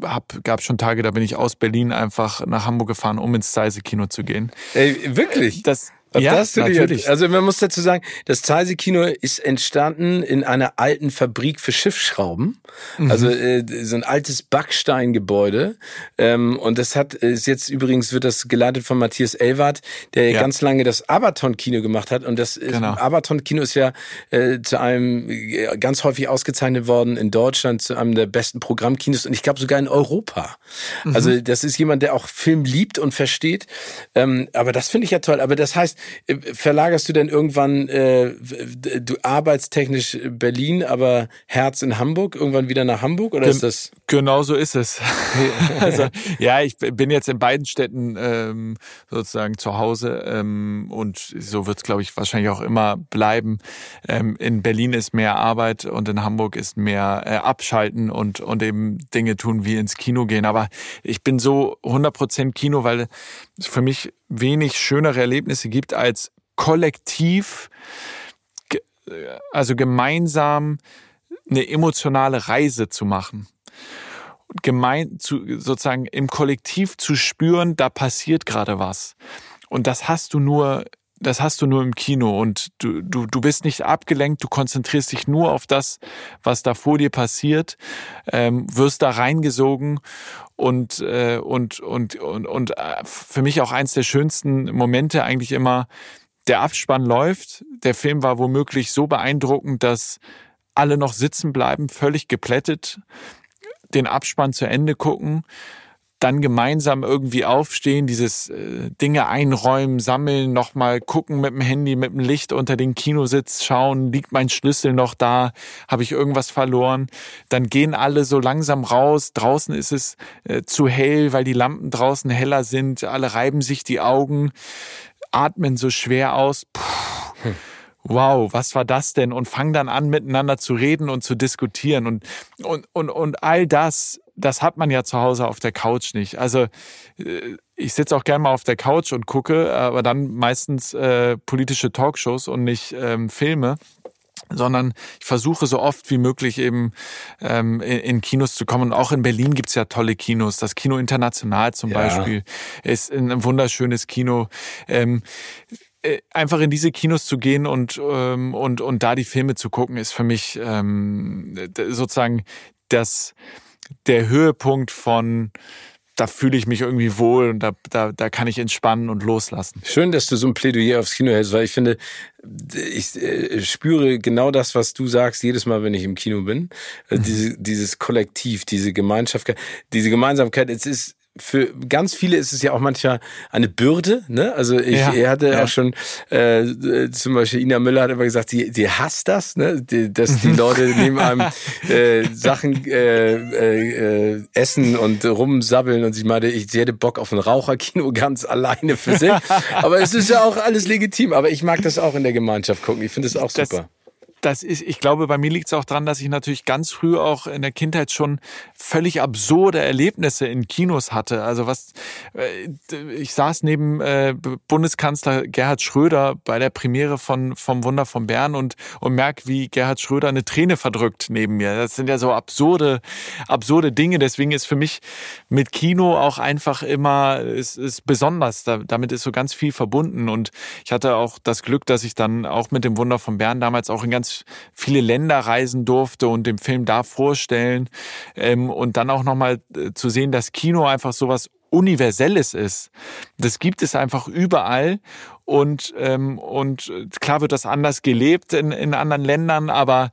hab, gab schon Tage, da bin ich aus Berlin einfach nach Hamburg gefahren, um ins Zeise-Kino zu gehen. Ey, wirklich? Das, ja, das natürlich. Also man muss dazu sagen, das Zeise-Kino ist entstanden in einer alten Fabrik für Schiffsschrauben. Mhm. Also äh, so ein altes Backsteingebäude. Ähm, und das hat ist jetzt übrigens wird das geleitet von Matthias Elwart, der ja. ganz lange das Abaton-Kino gemacht hat. Und das genau. Abaton-Kino ist ja äh, zu einem äh, ganz häufig ausgezeichnet worden in Deutschland zu einem der besten Programmkinos und ich glaube sogar in Europa. Mhm. Also das ist jemand, der auch Film liebt und versteht. Ähm, aber das finde ich ja toll. Aber das heißt verlagerst du denn irgendwann, äh, du arbeitstechnisch Berlin, aber Herz in Hamburg, irgendwann wieder nach Hamburg oder Gen ist das? Genau so ist es. also, ja, ich bin jetzt in beiden Städten ähm, sozusagen zu Hause ähm, und so wird es, glaube ich, wahrscheinlich auch immer bleiben. Ähm, in Berlin ist mehr Arbeit und in Hamburg ist mehr äh, Abschalten und, und eben Dinge tun wie ins Kino gehen. Aber ich bin so 100% Kino, weil für mich wenig schönere Erlebnisse gibt, als kollektiv, also gemeinsam eine emotionale Reise zu machen. Gemein zu, sozusagen im Kollektiv zu spüren, da passiert gerade was. Und das hast du nur das hast du nur im Kino und du, du, du bist nicht abgelenkt, du konzentrierst dich nur auf das, was da vor dir passiert, ähm, wirst da reingesogen und, äh, und, und, und, und äh, für mich auch eins der schönsten Momente eigentlich immer, der Abspann läuft, der Film war womöglich so beeindruckend, dass alle noch sitzen bleiben, völlig geplättet, den Abspann zu Ende gucken, dann gemeinsam irgendwie aufstehen, dieses äh, Dinge einräumen, sammeln, nochmal gucken mit dem Handy, mit dem Licht unter den Kinositz schauen, liegt mein Schlüssel noch da, habe ich irgendwas verloren? Dann gehen alle so langsam raus, draußen ist es äh, zu hell, weil die Lampen draußen heller sind, alle reiben sich die Augen, atmen so schwer aus. Puh. Hm wow, was war das denn? Und fangen dann an, miteinander zu reden und zu diskutieren. Und, und, und, und all das das hat man ja zu Hause auf der Couch nicht. Also äh, ich sitze auch gerne mal auf der Couch und gucke, aber dann meistens äh, politische Talkshows und nicht ähm, Filme sondern ich versuche so oft wie möglich eben ähm, in, in Kinos zu kommen. Und auch in Berlin gibt's ja tolle Kinos. Das Kino International zum ja. Beispiel ist ein wunderschönes Kino. Ähm, äh, einfach in diese Kinos zu gehen und ähm, und und da die Filme zu gucken, ist für mich ähm, sozusagen das der Höhepunkt von da fühle ich mich irgendwie wohl und da, da, da kann ich entspannen und loslassen. Schön, dass du so ein Plädoyer aufs Kino hältst, weil ich finde, ich äh, spüre genau das, was du sagst, jedes Mal, wenn ich im Kino bin. Also mhm. diese, dieses Kollektiv, diese Gemeinschaft, diese Gemeinsamkeit. Es ist für ganz viele ist es ja auch manchmal eine Bürde. Ne? Also ich ja, hatte ja. auch schon äh, zum Beispiel Ina Müller hat immer gesagt, sie, sie hasst das, ne? Die, dass die Leute neben einem äh, Sachen äh, äh, äh, essen und rumsabbeln und sie meinte, ich sie hätte Bock auf ein Raucherkino ganz alleine für sich. Aber es ist ja auch alles legitim. Aber ich mag das auch in der Gemeinschaft gucken. Ich finde es auch das, super das ist, ich glaube, bei mir liegt es auch dran, dass ich natürlich ganz früh auch in der Kindheit schon völlig absurde Erlebnisse in Kinos hatte. Also was, äh, ich saß neben äh, Bundeskanzler Gerhard Schröder bei der Premiere von vom Wunder von Bern und und merk, wie Gerhard Schröder eine Träne verdrückt neben mir. Das sind ja so absurde, absurde Dinge. Deswegen ist für mich mit Kino auch einfach immer ist, ist besonders. Da, damit ist so ganz viel verbunden und ich hatte auch das Glück, dass ich dann auch mit dem Wunder von Bern damals auch in ganz ganz viele Länder reisen durfte und den Film da vorstellen ähm, und dann auch nochmal äh, zu sehen, dass Kino einfach sowas Universelles ist. Das gibt es einfach überall und ähm, und klar wird das anders gelebt in, in anderen Ländern, aber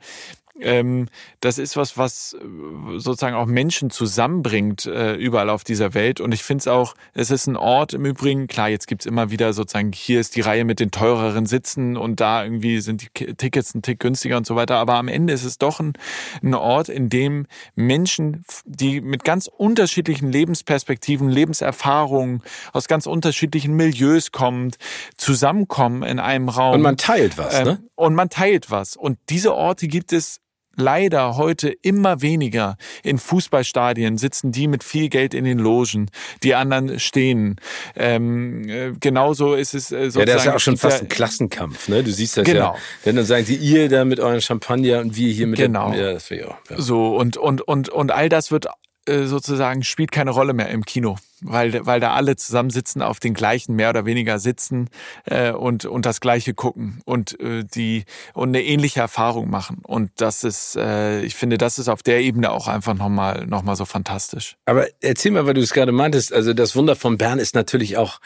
ähm, das ist was, was äh, sozusagen auch Menschen zusammenbringt äh, überall auf dieser Welt. Und ich finde es auch, es ist ein Ort im Übrigen, klar, jetzt gibt's immer wieder sozusagen, hier ist die Reihe mit den teureren Sitzen und da irgendwie sind die Tickets ein Tick günstiger und so weiter. Aber am Ende ist es doch ein, ein Ort, in dem Menschen, die mit ganz unterschiedlichen Lebensperspektiven, Lebenserfahrungen aus ganz unterschiedlichen Milieus kommen, zusammenkommen in einem Raum. Und man teilt was, ähm, ne? Und man teilt was. Und diese Orte gibt es leider heute immer weniger. In Fußballstadien sitzen die mit viel Geld in den Logen, die anderen stehen. Ähm, äh, genauso ist es äh, sozusagen. Ja, das ist ja auch schon fast ein Klassenkampf, ne? Du siehst das genau. ja. Wenn dann sagen sie, ihr da mit euren Champagner und wir hier mit genau. Der, ja, das ja, ja. So und und und und all das wird äh, sozusagen spielt keine Rolle mehr im Kino, weil, weil da alle zusammensitzen, auf den gleichen mehr oder weniger sitzen äh, und, und das Gleiche gucken und äh, die und eine ähnliche Erfahrung machen. Und das ist, äh, ich finde, das ist auf der Ebene auch einfach nochmal noch mal so fantastisch. Aber erzähl mal, weil du es gerade meintest, also das Wunder von Bern ist natürlich auch,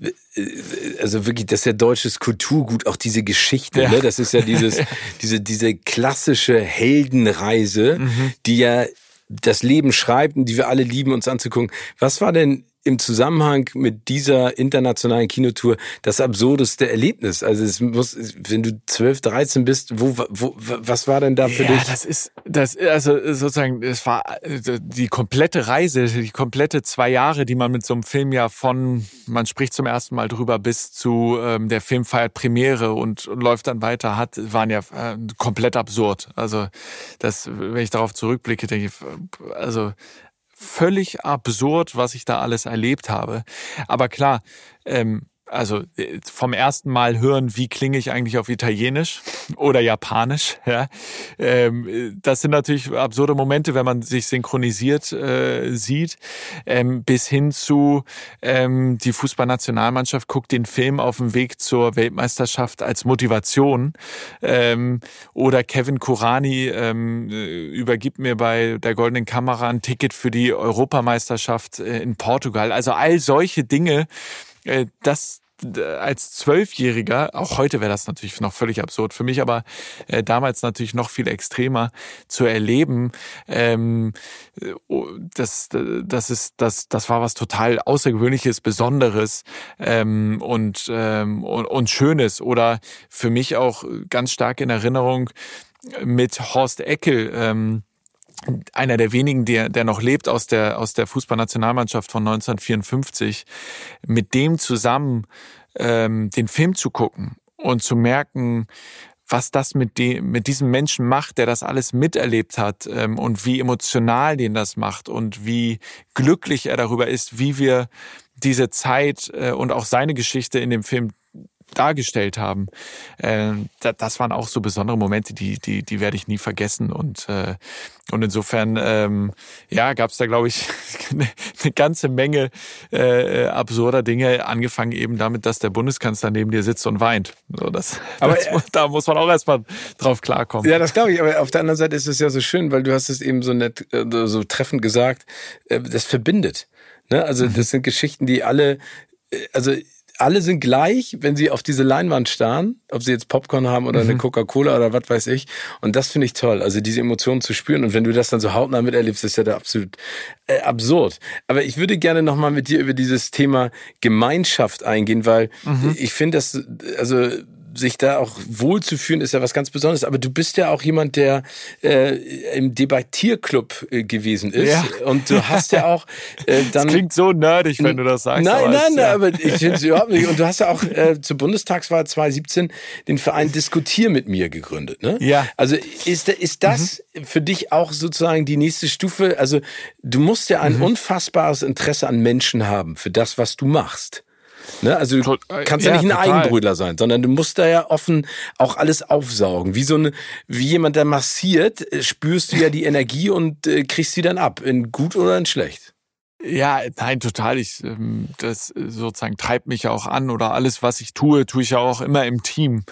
äh, also wirklich, das ist ja deutsches Kulturgut, auch diese Geschichte, ja. ne? Das ist ja dieses, diese, diese klassische Heldenreise, mhm. die ja das Leben schreibt und die wir alle lieben, uns anzugucken. Was war denn im Zusammenhang mit dieser internationalen Kinotour das absurdeste Erlebnis? Also es muss, wenn du 12, 13 bist, wo, wo was war denn da für ja, dich? Das ist, das, also sozusagen, es war die komplette Reise, die komplette zwei Jahre, die man mit so einem Film ja von, man spricht zum ersten Mal drüber, bis zu ähm, der Film feiert Premiere und, und läuft dann weiter, hat, waren ja äh, komplett absurd. Also das, wenn ich darauf zurückblicke, denke ich, also völlig absurd, was ich da alles erlebt habe. Aber klar, ähm, also äh, vom ersten Mal hören, wie klinge ich eigentlich auf Italienisch oder Japanisch. Ja, ähm, das sind natürlich absurde Momente, wenn man sich synchronisiert äh, sieht, ähm, bis hin zu ähm, die Fußballnationalmannschaft guckt den Film auf dem Weg zur Weltmeisterschaft als Motivation ähm, oder Kevin Kurani ähm, äh, übergibt mir bei der Goldenen Kamera ein Ticket für die Europameisterschaft äh, in Portugal. Also all solche Dinge äh, das als Zwölfjähriger, auch heute wäre das natürlich noch völlig absurd für mich, aber äh, damals natürlich noch viel extremer zu erleben, ähm, oh, das, das ist, das, das war was total Außergewöhnliches, Besonderes ähm, und, ähm, und, und Schönes. Oder für mich auch ganz stark in Erinnerung mit Horst Eckel. Ähm, einer der wenigen, der, der noch lebt aus der, aus der Fußballnationalmannschaft von 1954, mit dem zusammen ähm, den Film zu gucken und zu merken, was das mit, dem, mit diesem Menschen macht, der das alles miterlebt hat ähm, und wie emotional den das macht und wie glücklich er darüber ist, wie wir diese Zeit äh, und auch seine Geschichte in dem Film dargestellt haben. Äh, das waren auch so besondere Momente, die, die, die werde ich nie vergessen. Und, äh, und insofern, ähm, ja, gab es da, glaube ich, eine, eine ganze Menge äh, absurder Dinge, angefangen eben damit, dass der Bundeskanzler neben dir sitzt und weint. So, das, aber das, äh, da muss man auch erstmal drauf klarkommen. Ja, das glaube ich. Aber auf der anderen Seite ist es ja so schön, weil du hast es eben so nett, äh, so treffend gesagt, äh, das verbindet. Ne? Also mhm. das sind Geschichten, die alle, also alle sind gleich, wenn sie auf diese Leinwand starren, ob sie jetzt Popcorn haben oder mhm. eine Coca-Cola oder was weiß ich. Und das finde ich toll, also diese Emotionen zu spüren. Und wenn du das dann so hautnah miterlebst, ist ja da absolut äh, absurd. Aber ich würde gerne nochmal mit dir über dieses Thema Gemeinschaft eingehen, weil mhm. ich finde das, also sich da auch wohlzufühlen, ist ja was ganz Besonderes. Aber du bist ja auch jemand, der äh, im Debattierclub äh, gewesen ist. Ja. Und du hast ja auch äh, dann. Das klingt so nerdig, wenn du das sagst. Nein, nein, nein, ja. aber ich finde es überhaupt nicht. Und du hast ja auch äh, zur Bundestagswahl 2017 den Verein Diskutier mit mir gegründet. Ne? Ja. Also ist, ist das mhm. für dich auch sozusagen die nächste Stufe? Also du musst ja ein mhm. unfassbares Interesse an Menschen haben für das, was du machst. Ne? Also du kannst ja, ja nicht ein total. Eigenbrüder sein, sondern du musst da ja offen auch alles aufsaugen. Wie so eine, wie jemand, der massiert, äh, spürst du ja die Energie und äh, kriegst sie dann ab, in gut oder in schlecht. Ja, nein, total. Ich, ähm, das sozusagen treibt mich auch an oder alles, was ich tue, tue ich ja auch immer im Team.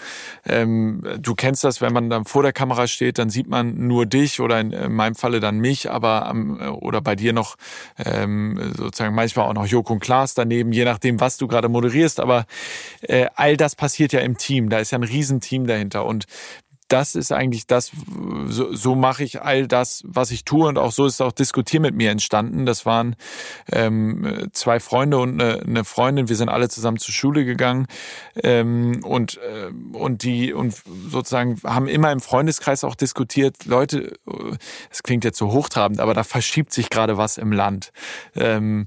Ähm, du kennst das, wenn man dann vor der Kamera steht, dann sieht man nur dich oder in meinem Falle dann mich, aber am, oder bei dir noch ähm, sozusagen manchmal auch noch Joko und Klaas daneben, je nachdem, was du gerade moderierst. Aber äh, all das passiert ja im Team. Da ist ja ein Riesenteam dahinter. Und das ist eigentlich das, so, so mache ich all das, was ich tue und auch so ist auch Diskutier mit mir entstanden. Das waren ähm, zwei Freunde und eine, eine Freundin. Wir sind alle zusammen zur Schule gegangen ähm, und äh, und die und sozusagen haben immer im Freundeskreis auch diskutiert. Leute, es klingt jetzt so hochtrabend, aber da verschiebt sich gerade was im Land. Ähm,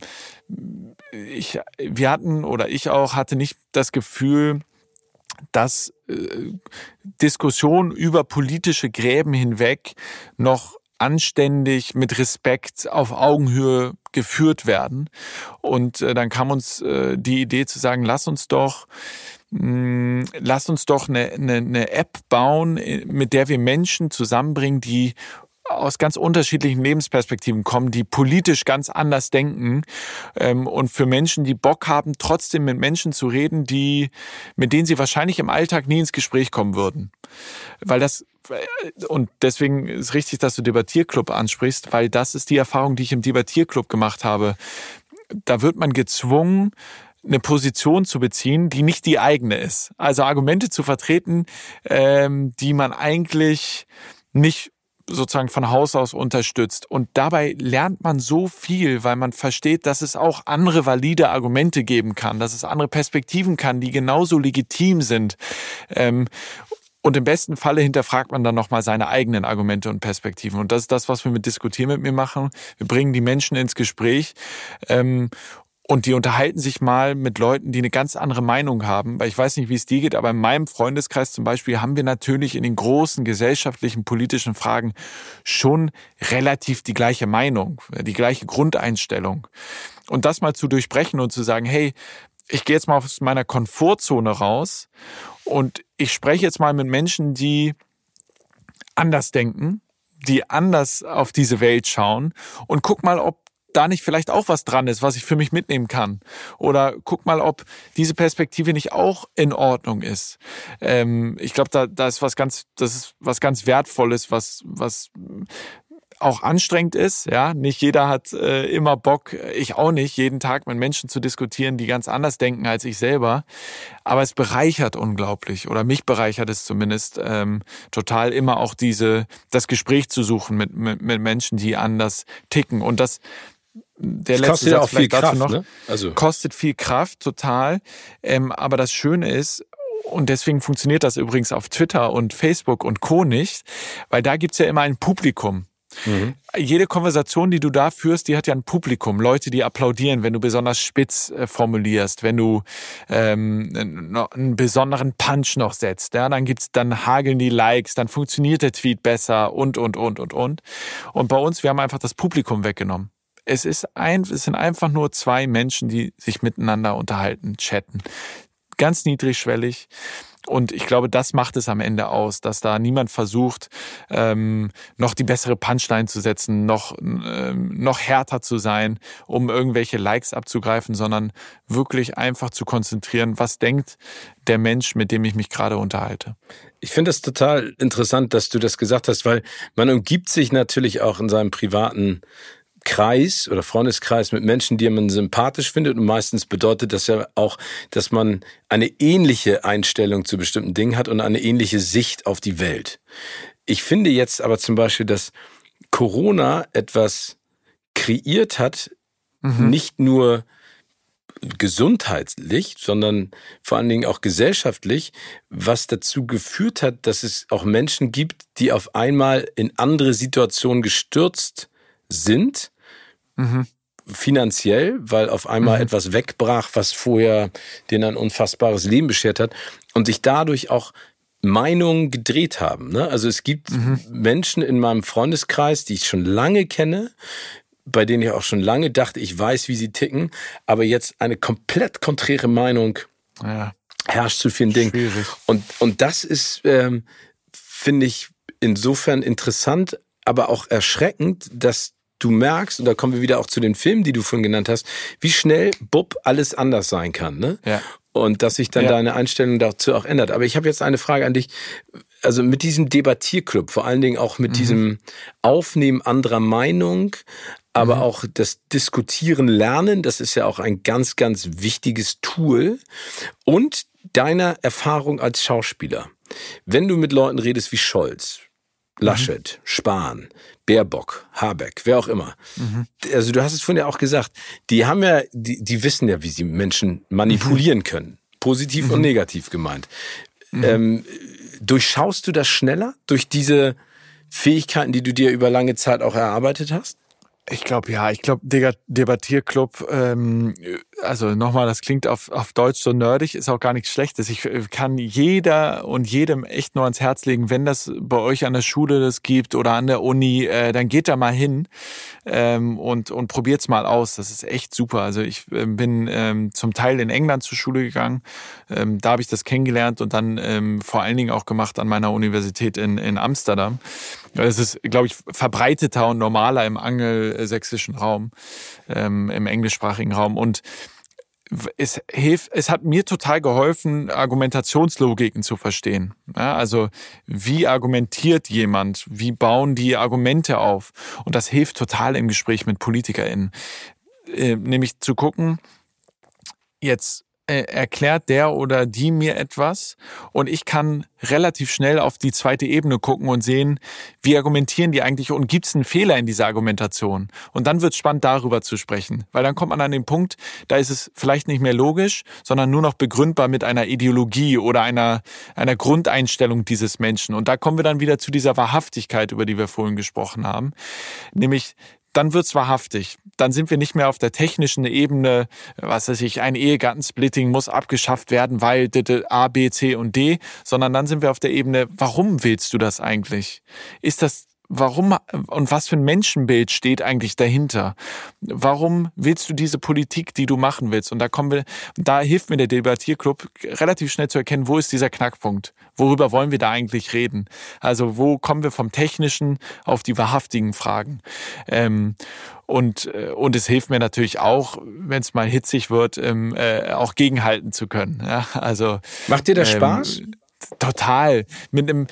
ich, wir hatten oder ich auch hatte nicht das Gefühl dass äh, Diskussionen über politische Gräben hinweg noch anständig mit Respekt auf Augenhöhe geführt werden. Und äh, dann kam uns äh, die Idee zu sagen, lass uns doch mh, lass uns doch eine, eine, eine App bauen, äh, mit der wir Menschen zusammenbringen, die aus ganz unterschiedlichen Lebensperspektiven kommen, die politisch ganz anders denken ähm, und für Menschen, die Bock haben, trotzdem mit Menschen zu reden, die mit denen sie wahrscheinlich im Alltag nie ins Gespräch kommen würden, weil das und deswegen ist richtig, dass du Debattierclub ansprichst, weil das ist die Erfahrung, die ich im Debattierclub gemacht habe. Da wird man gezwungen, eine Position zu beziehen, die nicht die eigene ist. Also Argumente zu vertreten, ähm, die man eigentlich nicht sozusagen von Haus aus unterstützt. Und dabei lernt man so viel, weil man versteht, dass es auch andere valide Argumente geben kann, dass es andere Perspektiven kann, die genauso legitim sind. Ähm, und im besten Falle hinterfragt man dann nochmal seine eigenen Argumente und Perspektiven. Und das ist das, was wir mit Diskutieren mit mir machen. Wir bringen die Menschen ins Gespräch ähm, und die unterhalten sich mal mit Leuten, die eine ganz andere Meinung haben. Weil ich weiß nicht, wie es dir geht, aber in meinem Freundeskreis zum Beispiel haben wir natürlich in den großen gesellschaftlichen, politischen Fragen schon relativ die gleiche Meinung, die gleiche Grundeinstellung. Und das mal zu durchbrechen und zu sagen, hey, ich gehe jetzt mal aus meiner Komfortzone raus und ich spreche jetzt mal mit Menschen, die anders denken, die anders auf diese Welt schauen und guck mal, ob da nicht vielleicht auch was dran ist, was ich für mich mitnehmen kann? Oder guck mal, ob diese Perspektive nicht auch in Ordnung ist. Ähm, ich glaube, da, da ist was ganz, das ist was ganz Wertvolles, was, was auch anstrengend ist. Ja, nicht jeder hat äh, immer Bock, ich auch nicht, jeden Tag mit Menschen zu diskutieren, die ganz anders denken als ich selber. Aber es bereichert unglaublich oder mich bereichert es zumindest ähm, total immer auch diese das Gespräch zu suchen mit, mit, mit Menschen, die anders ticken und das der das letzte Satz auch viel Kraft, noch, ne? also. kostet viel Kraft, total. Ähm, aber das Schöne ist, und deswegen funktioniert das übrigens auf Twitter und Facebook und Co. nicht, weil da gibt's ja immer ein Publikum. Mhm. Jede Konversation, die du da führst, die hat ja ein Publikum. Leute, die applaudieren, wenn du besonders spitz äh, formulierst, wenn du ähm, einen besonderen Punch noch setzt. Ja, dann gibt's, dann hageln die Likes, dann funktioniert der Tweet besser und, und, und, und, und. Und bei uns, wir haben einfach das Publikum weggenommen. Es, ist ein, es sind einfach nur zwei Menschen, die sich miteinander unterhalten, chatten. ganz niedrigschwellig. Und ich glaube, das macht es am Ende aus, dass da niemand versucht, ähm, noch die bessere Punchline zu setzen, noch, ähm, noch härter zu sein, um irgendwelche Likes abzugreifen, sondern wirklich einfach zu konzentrieren, was denkt der Mensch, mit dem ich mich gerade unterhalte. Ich finde es total interessant, dass du das gesagt hast, weil man umgibt sich natürlich auch in seinem privaten Kreis oder Freundeskreis mit Menschen, die man sympathisch findet. Und meistens bedeutet das ja auch, dass man eine ähnliche Einstellung zu bestimmten Dingen hat und eine ähnliche Sicht auf die Welt. Ich finde jetzt aber zum Beispiel, dass Corona etwas kreiert hat, mhm. nicht nur gesundheitlich, sondern vor allen Dingen auch gesellschaftlich, was dazu geführt hat, dass es auch Menschen gibt, die auf einmal in andere Situationen gestürzt sind Mhm. Finanziell, weil auf einmal mhm. etwas wegbrach, was vorher denen ein unfassbares Leben beschert hat und sich dadurch auch Meinungen gedreht haben. Ne? Also es gibt mhm. Menschen in meinem Freundeskreis, die ich schon lange kenne, bei denen ich auch schon lange dachte, ich weiß, wie sie ticken, aber jetzt eine komplett konträre Meinung ja. herrscht zu vielen Dingen. Schwierig. Und, und das ist, ähm, finde ich, insofern interessant, aber auch erschreckend, dass du merkst, und da kommen wir wieder auch zu den Filmen, die du vorhin genannt hast, wie schnell Bub alles anders sein kann. Ne? Ja. Und dass sich dann ja. deine Einstellung dazu auch ändert. Aber ich habe jetzt eine Frage an dich. Also mit diesem Debattierclub, vor allen Dingen auch mit mhm. diesem Aufnehmen anderer Meinung, aber mhm. auch das Diskutieren lernen, das ist ja auch ein ganz, ganz wichtiges Tool. Und deiner Erfahrung als Schauspieler. Wenn du mit Leuten redest wie Scholz, Laschet. Spahn, Baerbock, Habeck, wer auch immer. Mhm. Also du hast es vorhin ja auch gesagt, die haben ja, die, die wissen ja, wie sie Menschen manipulieren mhm. können. Positiv mhm. und negativ gemeint. Ähm, durchschaust du das schneller durch diese Fähigkeiten, die du dir über lange Zeit auch erarbeitet hast? Ich glaube ja, ich glaube Debattierclub, ähm, also nochmal, das klingt auf, auf Deutsch so nerdig, ist auch gar nichts Schlechtes. Ich äh, kann jeder und jedem echt nur ans Herz legen, wenn das bei euch an der Schule das gibt oder an der Uni, äh, dann geht da mal hin ähm, und, und probiert's mal aus. Das ist echt super. Also ich äh, bin ähm, zum Teil in England zur Schule gegangen, ähm, da habe ich das kennengelernt und dann ähm, vor allen Dingen auch gemacht an meiner Universität in, in Amsterdam. Es ist, glaube ich, verbreiteter und normaler im angelsächsischen Raum, ähm, im englischsprachigen Raum. Und es hilft, es hat mir total geholfen, Argumentationslogiken zu verstehen. Ja, also wie argumentiert jemand? Wie bauen die Argumente auf? Und das hilft total im Gespräch mit PolitikerInnen. Äh, nämlich zu gucken, jetzt äh, erklärt der oder die mir etwas und ich kann relativ schnell auf die zweite Ebene gucken und sehen, wie argumentieren die eigentlich und gibt es einen Fehler in dieser Argumentation? Und dann wird es spannend, darüber zu sprechen, weil dann kommt man an den Punkt, da ist es vielleicht nicht mehr logisch, sondern nur noch begründbar mit einer Ideologie oder einer, einer Grundeinstellung dieses Menschen. Und da kommen wir dann wieder zu dieser Wahrhaftigkeit, über die wir vorhin gesprochen haben, nämlich dann wird's wahrhaftig. Dann sind wir nicht mehr auf der technischen Ebene, was weiß ich, ein Ehegattensplitting muss abgeschafft werden, weil A, B, C und D, sondern dann sind wir auf der Ebene, warum willst du das eigentlich? Ist das Warum und was für ein Menschenbild steht eigentlich dahinter? Warum willst du diese Politik, die du machen willst? Und da kommen wir, da hilft mir der Debattierclub relativ schnell zu erkennen, wo ist dieser Knackpunkt? Worüber wollen wir da eigentlich reden? Also wo kommen wir vom Technischen auf die wahrhaftigen Fragen? Ähm, und, äh, und es hilft mir natürlich auch, wenn es mal hitzig wird, ähm, äh, auch gegenhalten zu können. Ja, also macht dir das ähm, Spaß? Total. Mit einem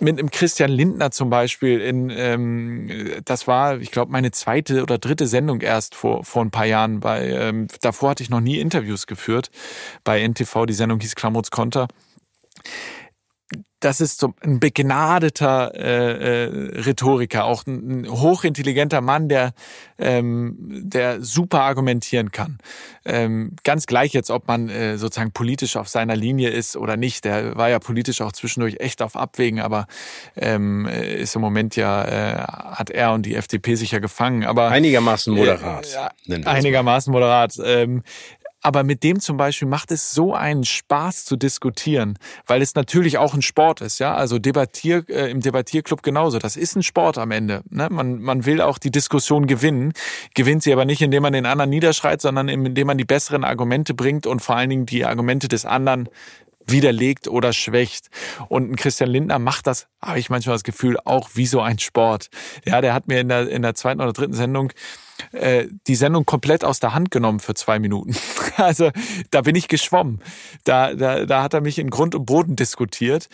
mit einem Christian Lindner zum Beispiel in, ähm, das war, ich glaube, meine zweite oder dritte Sendung erst vor, vor ein paar Jahren. Bei, ähm, davor hatte ich noch nie Interviews geführt. Bei NTV, die Sendung hieß Klamots Konter das ist so ein begnadeter äh, äh, Rhetoriker, auch ein, ein hochintelligenter Mann, der, ähm, der super argumentieren kann. Ähm, ganz gleich jetzt, ob man äh, sozusagen politisch auf seiner Linie ist oder nicht. Der war ja politisch auch zwischendurch echt auf Abwägen, aber ähm, ist im Moment ja, äh, hat er und die FDP sich ja gefangen. Aber einigermaßen moderat. Äh, einigermaßen moderat. Ähm, Aber mit dem zum Beispiel macht es so einen Spaß zu diskutieren, weil es natürlich auch ein Sport ist, ja. Also Debattier, äh, im Debattierclub genauso. Das ist ein Sport am Ende. Ne? Man, man will auch die Diskussion gewinnen, gewinnt sie aber nicht, indem man den anderen niederschreit, sondern indem man die besseren Argumente bringt und vor allen Dingen die Argumente des anderen widerlegt oder schwächt. Und ein Christian Lindner macht das, habe ich manchmal das Gefühl, auch wie so ein Sport. Ja, der hat mir in der, in der zweiten oder dritten Sendung äh, die Sendung komplett aus der Hand genommen für zwei Minuten. Also da bin ich geschwommen. Da, da, da hat er mich in Grund und Boden diskutiert.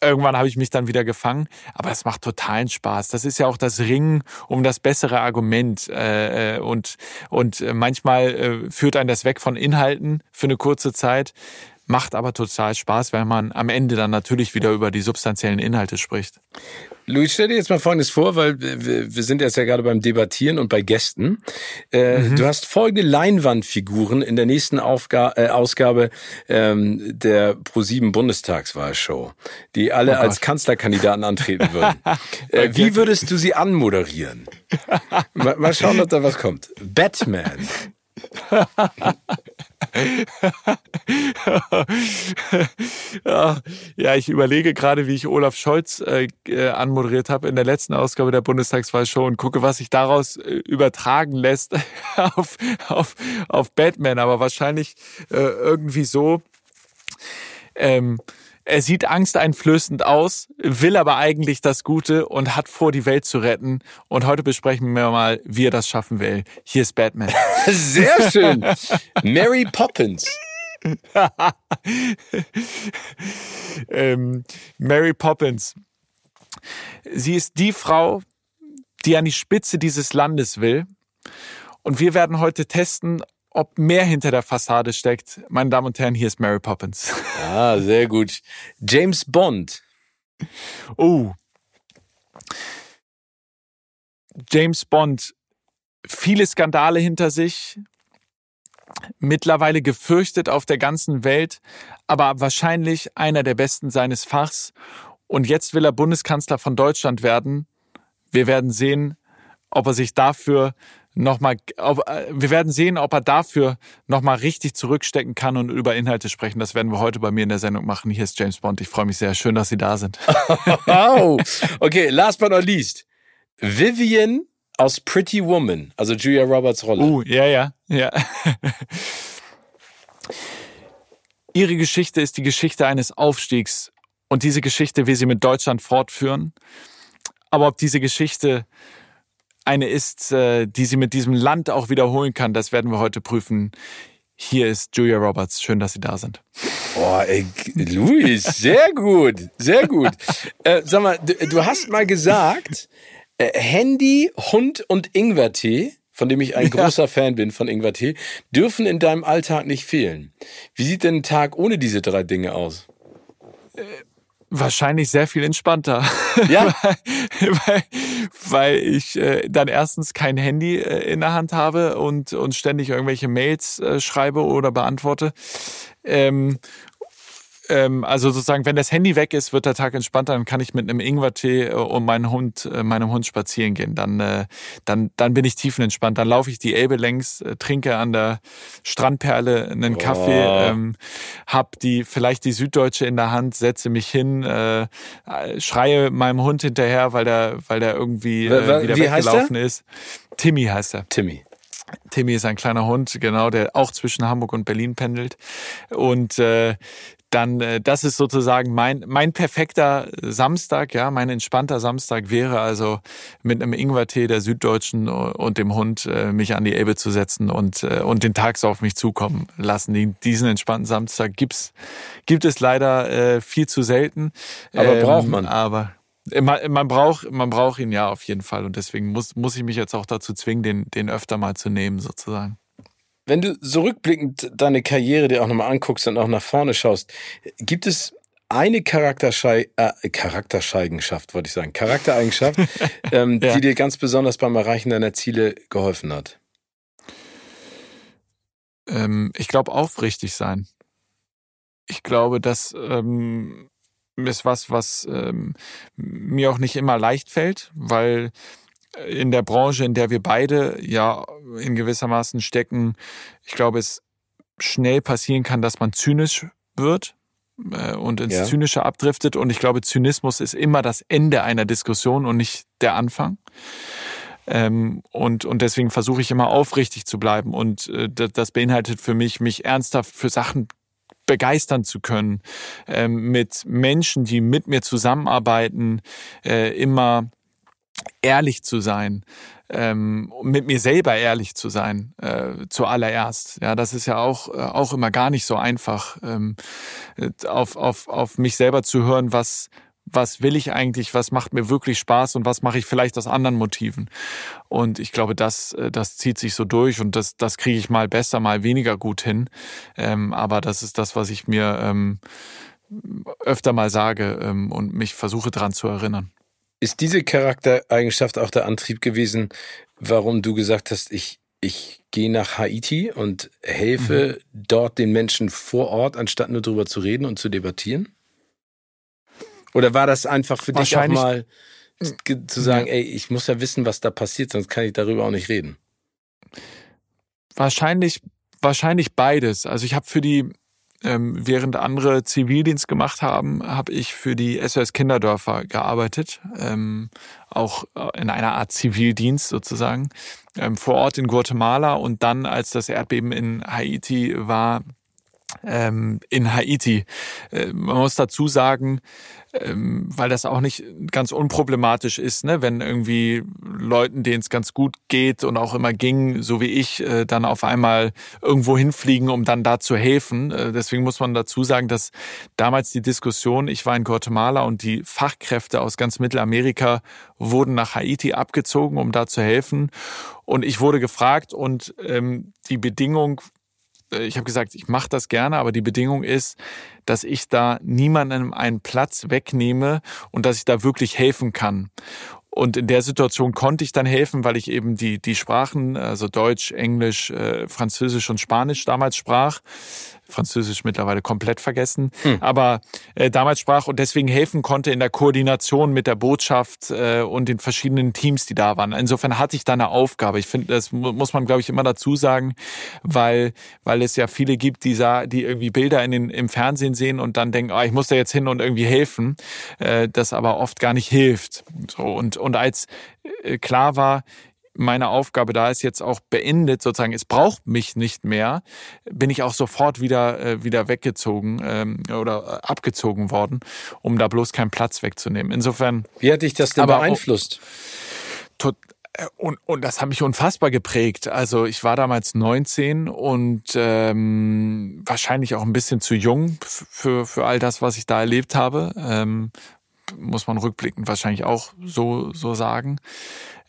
Irgendwann habe ich mich dann wieder gefangen, aber es macht totalen Spaß. Das ist ja auch das Ringen um das bessere Argument äh, äh und und manchmal führt einen das weg von Inhalten für eine kurze Zeit. Macht aber total Spaß, weil man am Ende dann natürlich wieder über die substanziellen Inhalte spricht. Luis, stell dir jetzt mal Folgendes vor, weil wir sind jetzt ja gerade beim Debattieren und bei Gästen. Äh, mhm. Du hast folgende Leinwandfiguren in der nächsten Aufga äh, Ausgabe ähm, der Pro7 Bundestagswahlshow, die alle oh als Kanzlerkandidaten antreten würden. äh, wie würdest du sie anmoderieren? mal, mal schauen, ob da was kommt. Batman. ja, ich überlege gerade, wie ich Olaf Scholz äh, äh, anmoderiert habe in der letzten Ausgabe der Bundestagswahlshow und gucke, was sich daraus äh, übertragen lässt auf, auf, auf Batman. Aber wahrscheinlich äh, irgendwie so. Ähm, er sieht angsteinflößend aus, will aber eigentlich das Gute und hat vor, die Welt zu retten. Und heute besprechen wir mal, wie er das schaffen will. Hier ist Batman. Sehr schön. Mary Poppins. ähm, Mary Poppins. Sie ist die Frau, die an die Spitze dieses Landes will. Und wir werden heute testen, ob mehr hinter der Fassade steckt. Meine Damen und Herren, hier ist Mary Poppins. Ah, sehr gut. James Bond. Oh. James Bond. Viele Skandale hinter sich. Mittlerweile gefürchtet auf der ganzen Welt, aber wahrscheinlich einer der besten seines Fachs. Und jetzt will er Bundeskanzler von Deutschland werden. Wir werden sehen, ob er sich dafür nochmal, äh, wir werden sehen, ob er dafür nochmal richtig zurückstecken kann und über Inhalte sprechen. Das werden wir heute bei mir in der Sendung machen. Hier ist James Bond. Ich freue mich sehr. Schön, dass Sie da sind. wow. Okay, last but not least. Vivian aus Pretty Woman, also Julia Roberts Rolle. Uh, ja, ja, ja. Ihre Geschichte ist die Geschichte eines Aufstiegs und diese Geschichte will sie mit Deutschland fortführen. Aber ob diese Geschichte eine ist, äh, die sie mit diesem Land auch wiederholen kann. Das werden wir heute prüfen. Hier ist Julia Roberts. Schön, dass Sie da sind. Boah, ey, Luis, sehr gut, sehr gut. Äh, sag mal, du, du, hast mal gesagt, äh, Handy, Hund und Ingwertee, von dem ich ein großer ja. Fan bin von Ingwertee, dürfen in deinem Alltag nicht fehlen. Wie sieht denn ein Tag ohne diese drei Dinge aus? Wahrscheinlich sehr viel entspannter. Ja. weil, weil ich äh, dann erstens kein Handy äh, in der Hand habe und, und ständig irgendwelche Mails äh, schreibe oder beantworte. Ähm, ähm, also sozusagen, wenn das Handy weg ist, wird der Tag entspannter, dann kann ich mit einem Ingwertee äh, um meinen Hund, äh, meinem Hund spazieren gehen. Dann, äh, dann, dann bin ich tiefenentspannt. Dann laufe ich die Elbe längs, äh, trinke an der Strandperle einen oh. Kaffee, ähm, hab die vielleicht die Süddeutsche in der Hand, setze mich hin, äh, schreie meinem Hund hinterher, weil der, weil der irgendwie äh, wieder Wie weggelaufen ist. Timmy heißt er. Timmy. Timmy ist ein kleiner Hund, genau, der auch zwischen Hamburg und Berlin pendelt. Und äh, dann äh, das ist sozusagen mein mein perfekter Samstag, ja, mein entspannter Samstag wäre also mit einem Ingwertee der Süddeutschen und dem Hund äh, mich an die Elbe zu setzen und äh, und den Tag so auf mich zukommen lassen. Diesen entspannten Samstag gibt's gibt es leider äh, viel zu selten. Aber ähm, braucht man. Aber man, man braucht man braucht ihn ja auf jeden Fall und deswegen muss muss ich mich jetzt auch dazu zwingen, den den öfter mal zu nehmen sozusagen. Wenn du so rückblickend deine Karriere dir auch nochmal anguckst und auch nach vorne schaust, gibt es eine Charakterschei äh, Charakterscheigenschaft, wollte ich sagen, Charaktereigenschaft, ähm, ja. die dir ganz besonders beim Erreichen deiner Ziele geholfen hat? Ähm, ich glaube, aufrichtig sein. Ich glaube, das ähm, ist was, was ähm, mir auch nicht immer leicht fällt, weil in der Branche, in der wir beide ja in gewissermaßen stecken, ich glaube, es schnell passieren kann, dass man zynisch wird äh, und ins ja. Zynische abdriftet. Und ich glaube, Zynismus ist immer das Ende einer Diskussion und nicht der Anfang. Ähm, und, und deswegen versuche ich immer aufrichtig zu bleiben. Und äh, das beinhaltet für mich, mich ernsthaft für Sachen begeistern zu können, ähm, mit Menschen, die mit mir zusammenarbeiten, äh, immer ehrlich zu sein, ähm, mit mir selber ehrlich zu sein, äh, zuallererst. Ja, das ist ja auch, äh, auch immer gar nicht so einfach, ähm, auf, auf, auf mich selber zu hören, was, was will ich eigentlich, was macht mir wirklich Spaß und was mache ich vielleicht aus anderen Motiven. Und ich glaube, das, äh, das zieht sich so durch und das, das kriege ich mal besser, mal weniger gut hin. Ähm, aber das ist das, was ich mir ähm, öfter mal sage ähm, und mich versuche dran zu erinnern. Ist diese Charaktereigenschaft auch der Antrieb gewesen, warum du gesagt hast, ich, ich gehe nach Haiti und helfe mhm. dort den Menschen vor Ort, anstatt nur darüber zu reden und zu debattieren? Oder war das einfach für dich auch mal zu sagen, ey, ich muss ja wissen, was da passiert, sonst kann ich darüber auch nicht reden? Wahrscheinlich, wahrscheinlich beides. Also ich habe für die ähm, während andere Zivildienst gemacht haben, habe ich für die SOS Kinderdörfer gearbeitet, ähm, auch in einer Art Zivildienst sozusagen, ähm, vor Ort in Guatemala und dann, als das Erdbeben in Haiti war, ähm, in Haiti. Äh, man muss dazu sagen, ähm, weil das auch nicht ganz unproblematisch ist, ne? wenn irgendwie Leuten, denen es ganz gut geht und auch immer ging, so wie ich, äh, dann auf einmal irgendwo hinfliegen, um dann da zu helfen. Äh, deswegen muss man dazu sagen, dass damals die Diskussion, ich war in Guatemala und die Fachkräfte aus ganz Mittelamerika wurden nach Haiti abgezogen, um da zu helfen. Und ich wurde gefragt und ähm, die Bedingung ich habe gesagt, ich mache das gerne, aber die Bedingung ist, dass ich da niemandem einen Platz wegnehme und dass ich da wirklich helfen kann. Und in der Situation konnte ich dann helfen, weil ich eben die, die Sprachen, also Deutsch, Englisch, äh, Französisch und Spanisch damals sprach. Französisch mittlerweile komplett vergessen, hm. aber äh, damals sprach und deswegen helfen konnte in der Koordination mit der Botschaft äh, und den verschiedenen Teams, die da waren. Insofern hatte ich da eine Aufgabe. Ich finde, das muss man, glaube ich, immer dazu sagen, weil, weil es ja viele gibt, die, sah, die irgendwie Bilder in den, im Fernsehen sehen und dann denken, oh, ich muss da jetzt hin und irgendwie helfen, äh, das aber oft gar nicht hilft. So, und, und als äh, klar war, meine Aufgabe da ist jetzt auch beendet, sozusagen, es braucht mich nicht mehr, bin ich auch sofort wieder, äh, wieder weggezogen ähm, oder äh, abgezogen worden, um da bloß keinen Platz wegzunehmen. Insofern. Wie hat dich das denn beeinflusst? Auch, äh, und, und das hat mich unfassbar geprägt. Also ich war damals 19 und ähm, wahrscheinlich auch ein bisschen zu jung für, für all das, was ich da erlebt habe. Ähm, muss man rückblickend wahrscheinlich auch so, so sagen.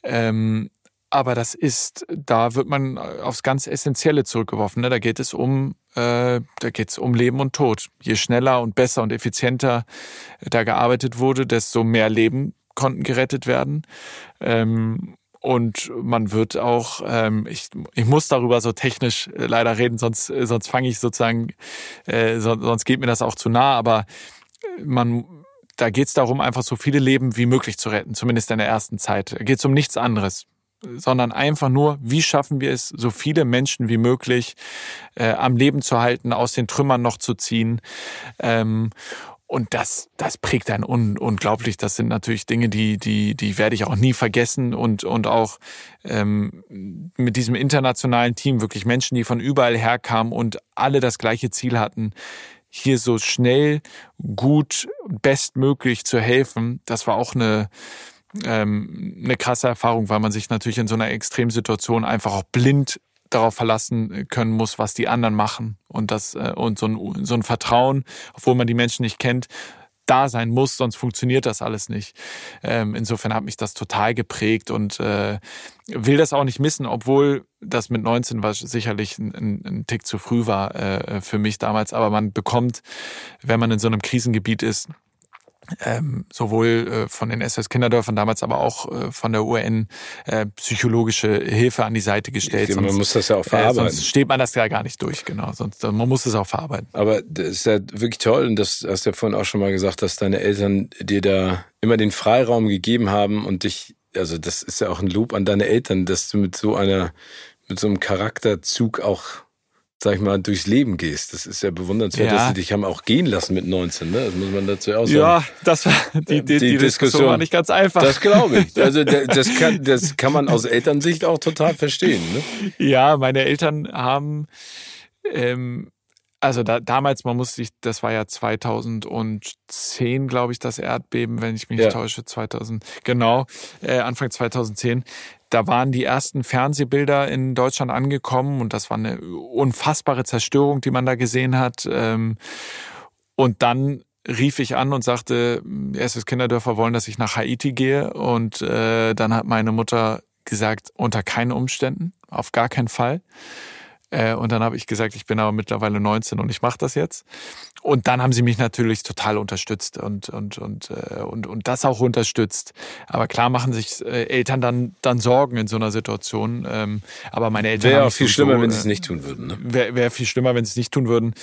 Ähm, aber das ist, da wird man aufs ganz Essentielle zurückgeworfen. Ne? Da geht es um, äh, da geht es um Leben und Tod. Je schneller und besser und effizienter da gearbeitet wurde, desto mehr Leben konnten gerettet werden. Ähm, und man wird auch, ähm, ich, ich muss darüber so technisch äh, leider reden, sonst, äh, sonst fange ich sozusagen, äh, so, sonst geht mir das auch zu nah, aber man, da geht es darum, einfach so viele Leben wie möglich zu retten, zumindest in der ersten Zeit. Da geht es um nichts anderes sondern einfach nur, wie schaffen wir es, so viele Menschen wie möglich äh, am Leben zu halten, aus den Trümmern noch zu ziehen. Ähm, und das, das prägt einen un unglaublich. Das sind natürlich Dinge, die, die, die werde ich auch nie vergessen und, und auch ähm, mit diesem internationalen Team wirklich Menschen, die von überall herkamen und alle das gleiche Ziel hatten, hier so schnell, gut, bestmöglich zu helfen. Das war auch eine, ähm, eine krasse Erfahrung, weil man sich natürlich in so einer Extremsituation einfach auch blind darauf verlassen können muss, was die anderen machen und das äh, und so ein, so ein Vertrauen, obwohl man die Menschen nicht kennt, da sein muss, sonst funktioniert das alles nicht. Ähm, insofern hat mich das total geprägt und äh, will das auch nicht missen, obwohl das mit 19 war sicherlich ein, ein, Tick zu früh war äh, für mich damals. Aber man bekommt, wenn man in so einem Krisengebiet ist, ähm, sowohl äh, von den SS Kinderdörfern damals, aber auch äh, von der UN äh, psychologische Hilfe an die Seite gestellt. man sonst, muss das ja auch verarbeiten. Äh, sonst steht man das ja gar nicht durch, genau. Sonst man muss es auch verarbeiten. Aber das ist ja wirklich toll und das hast du ja vorhin auch schon mal gesagt, dass deine Eltern dir da immer den Freiraum gegeben haben und dich, also das ist ja auch ein Lob an deine Eltern, dass du mit so einer, mit so einem Charakterzug auch sag ich mal, durchs Leben gehst. Das ist ja bewundernswert, Ja. dass sie dich haben auch gehen lassen mit 19, ne? Das muss man dazu auch sagen. Ja, das war die, die, die, Die Diskussion war nicht ganz einfach. Das glaube ich. Also da- das kann, das kann man aus Elternsicht auch total verstehen. Ne? Ja, meine Eltern haben, ähm, also da, damals, man muss sich, das war ja 2010, glaube ich, das Erdbeben, wenn ich mich Ja. nicht täusche, 2000, genau, äh, Anfang 2010. Da waren die ersten Fernsehbilder in Deutschland angekommen und das war eine unfassbare Zerstörung, die man da gesehen hat. Ähm, und dann rief ich an und sagte, erstes Kinderdörfer wollen, dass ich nach Haiti gehe. Und äh, dann hat meine Mutter gesagt, unter keinen Umständen, auf gar keinen Fall. Äh, und dann habe ich gesagt, ich bin aber mittlerweile 19 und ich mache das jetzt. Und dann haben sie mich natürlich total unterstützt und und und äh, und und das auch unterstützt. Aber klar machen sich äh, Eltern dann dann Sorgen in so einer Situation. Ähm, aber meine Eltern Wäre haben auch viel schlimmer, wenn sie äh, es nicht tun würden. Ne? Wäre wär viel schlimmer, wenn sie es nicht tun würden.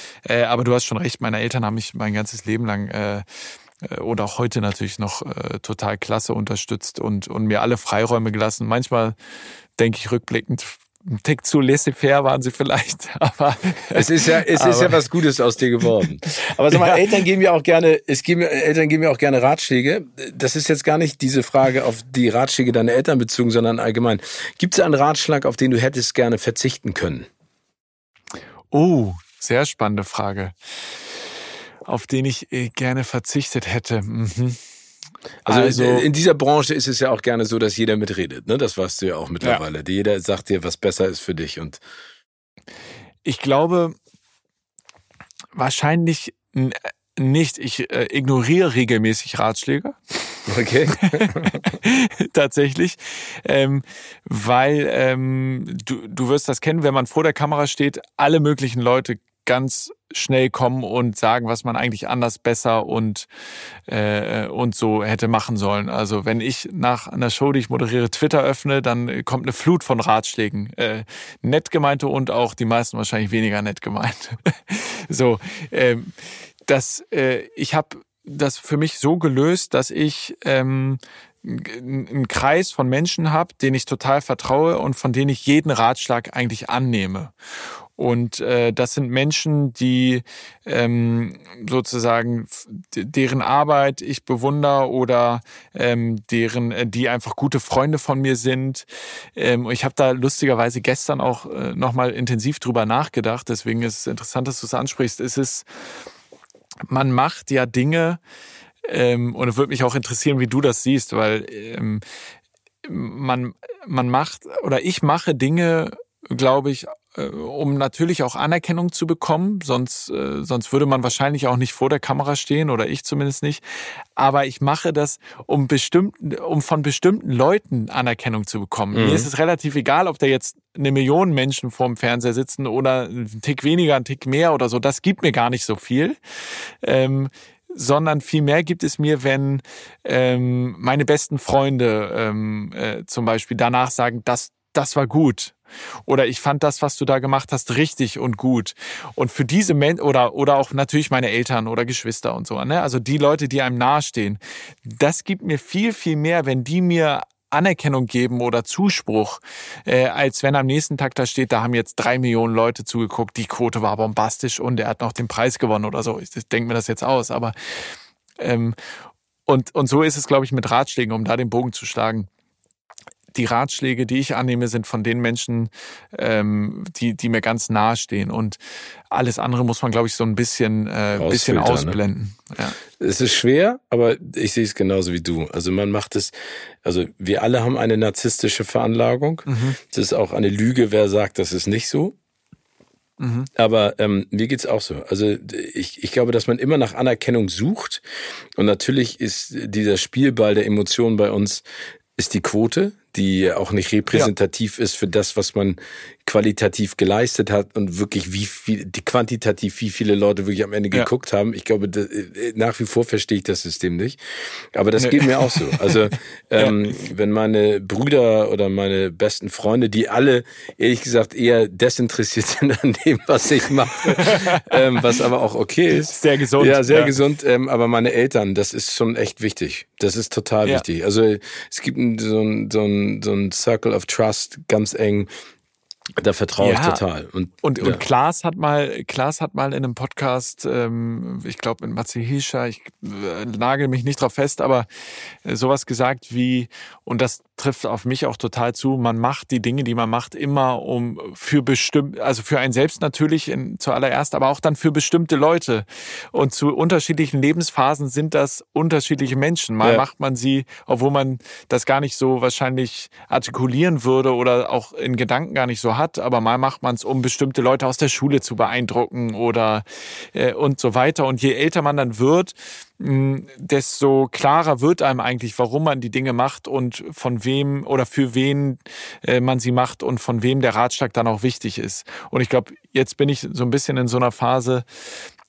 Aber du hast schon recht, meine Eltern haben mich mein ganzes Leben lang und auch heute natürlich noch äh, total klasse unterstützt und, und mir alle Freiräume gelassen. Manchmal denke ich rückblickend, ein Tick zu laissez-faire waren sie vielleicht, aber Es ist ja, es ist Aber- ja was Gutes aus dir geworden. Aber sag mal, Eltern geben ja auch gerne, es geben, Eltern geben ja auch gerne Ratschläge. Das ist jetzt gar nicht diese Frage auf die Ratschläge deiner Eltern bezogen, sondern allgemein. Gibt es einen Ratschlag, auf den du hättest gerne verzichten können? oh, sehr spannende Frage, auf den ich äh, gerne verzichtet hätte. Mhm. Also, Also- in dieser Branche ist es ja auch gerne so, dass jeder mitredet. Ne? Das weißt du ja auch mittlerweile. Jeder sagt dir, was besser ist für dich. Und Ich glaube, wahrscheinlich n- nicht. Ich äh, ignoriere regelmäßig Ratschläge. okay. tatsächlich, ähm, weil ähm, du, du wirst das kennen, wenn man vor der Kamera steht, alle möglichen Leute ganz schnell kommen und sagen, was man eigentlich anders, besser und äh, und so hätte machen sollen. Also wenn ich nach einer Show, die ich moderiere, Twitter öffne, dann kommt eine Flut von Ratschlägen, äh, nett gemeinte und auch die meisten wahrscheinlich weniger nett gemeint. so, ähm, das äh, ich habe das für mich so gelöst, dass ich ähm, einen Kreis von Menschen habe, denen ich total vertraue und von denen ich jeden Ratschlag eigentlich annehme. Und äh, das sind Menschen, die ähm, sozusagen deren Arbeit ich bewundere oder ähm, deren, äh, die einfach gute Freunde von mir sind. Ähm, ich habe da lustigerweise gestern auch äh, nochmal intensiv drüber nachgedacht. Deswegen ist es interessant, dass du es ansprichst. Es ist, man macht ja Dinge, ähm, und es würde mich auch interessieren, wie du das siehst, weil ähm, man, man macht oder ich mache Dinge, glaube ich, um natürlich auch Anerkennung zu bekommen, sonst, äh, sonst würde man wahrscheinlich auch nicht vor der Kamera stehen oder ich zumindest nicht. Aber ich mache das, um bestimmten, um von bestimmten Leuten Anerkennung zu bekommen. Mhm. Mir ist es relativ egal, ob da jetzt eine Million Menschen vorm Fernseher sitzen oder ein Tick weniger, ein Tick mehr oder so. Das gibt mir gar nicht so viel. Ähm, sondern vielmehr gibt es mir, wenn ähm, meine besten Freunde ähm, äh, zum Beispiel danach sagen, das, das war gut. Oder ich fand das, was du da gemacht hast, richtig und gut. Und für diese Menschen, oder, oder auch natürlich meine Eltern oder Geschwister und so, ne? also die Leute, die einem nahestehen, das gibt mir viel, viel mehr, wenn die mir Anerkennung geben oder Zuspruch, äh, als wenn am nächsten Tag da steht, da haben jetzt drei Millionen Leute zugeguckt, die Quote war bombastisch und er hat noch den Preis gewonnen oder so. Ich, ich denke mir das jetzt aus, aber ähm, und, und so ist es, glaube ich, mit Ratschlägen, um da den Bogen zu schlagen. Die Ratschläge, die ich annehme, sind von den Menschen, ähm, die, die mir ganz nahe stehen. Und alles andere muss man, glaube ich, so ein bisschen, äh, bisschen ne? ausblenden. Ja. Es ist schwer, aber ich sehe es genauso wie du. Also man macht es, also wir alle haben eine narzisstische Veranlagung. Das ist auch eine Lüge, wer sagt, das ist nicht so. Aber ähm, mir geht's auch so. Also ich, ich glaube, dass man immer nach Anerkennung sucht. Und natürlich ist dieser Spielball der Emotionen bei uns ist die Quote, die auch nicht repräsentativ ist für das, was man qualitativ geleistet hat und wirklich wie viel, die quantitativ wie viele Leute wirklich am Ende Ja. geguckt haben. Ich glaube, das, äh, nach wie vor verstehe ich das System nicht. Aber das Nee. geht mir auch so. Also ähm, wenn meine Brüder oder meine besten Freunde, die alle ehrlich gesagt eher desinteressiert sind an dem, was ich mache, ähm, was aber auch okay ist. Sehr gesund. Ja, sehr Ja. gesund. Ähm, aber meine Eltern, das ist schon echt wichtig. Das ist total Ja. wichtig. Also es gibt so ein, so ein, so ein Circle of Trust, ganz eng. Da vertraue ja, ich total. Und, und, ja. und Klaas hat mal, Klaas hat mal in einem Podcast, ähm, ich glaube mit Matze Hischer, ich äh, nagel mich nicht drauf fest, aber äh, sowas gesagt wie, und das trifft auf mich auch total zu, man macht die Dinge, die man macht, immer um für bestimmt, also für einen selbst natürlich in, zuallererst, aber auch dann für bestimmte Leute. Und zu unterschiedlichen Lebensphasen sind das unterschiedliche Menschen. Mal ja. macht man sie, obwohl man das gar nicht so wahrscheinlich artikulieren würde oder auch in Gedanken gar nicht so hat aber mal macht man es, um bestimmte Leute aus der Schule zu beeindrucken oder äh, und so weiter. Und je älter man dann wird, desto klarer wird einem eigentlich, warum man die Dinge macht und von wem oder für wen äh, man sie macht und von wem der Ratschlag dann auch wichtig ist. Und ich glaube, jetzt bin ich so ein bisschen in so einer Phase,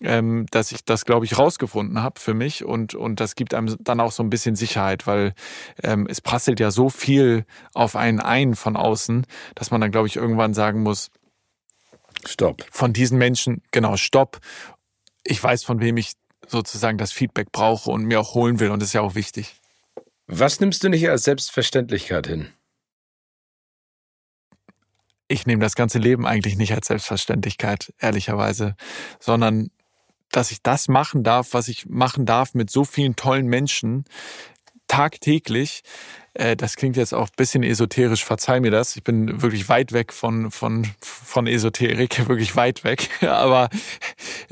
ähm, dass ich das, glaube ich, rausgefunden habe für mich und, und das gibt einem dann auch so ein bisschen Sicherheit, weil ähm, es prasselt ja so viel auf einen ein von außen, dass man dann, glaube ich, irgendwann sagen muss, Stopp. Von diesen Menschen, genau, Stopp. Ich weiß, von wem ich sozusagen das Feedback brauche und mir auch holen will und das ist ja auch wichtig. Was nimmst du nicht als Selbstverständlichkeit hin? Ich nehme das ganze Leben eigentlich nicht als Selbstverständlichkeit, ehrlicherweise, sondern dass ich das machen darf, was ich machen darf mit so vielen tollen Menschen tagtäglich. Äh, das klingt jetzt auch ein bisschen esoterisch, verzeih mir das. Ich bin wirklich weit weg von, von, von Esoterik, wirklich weit weg. Aber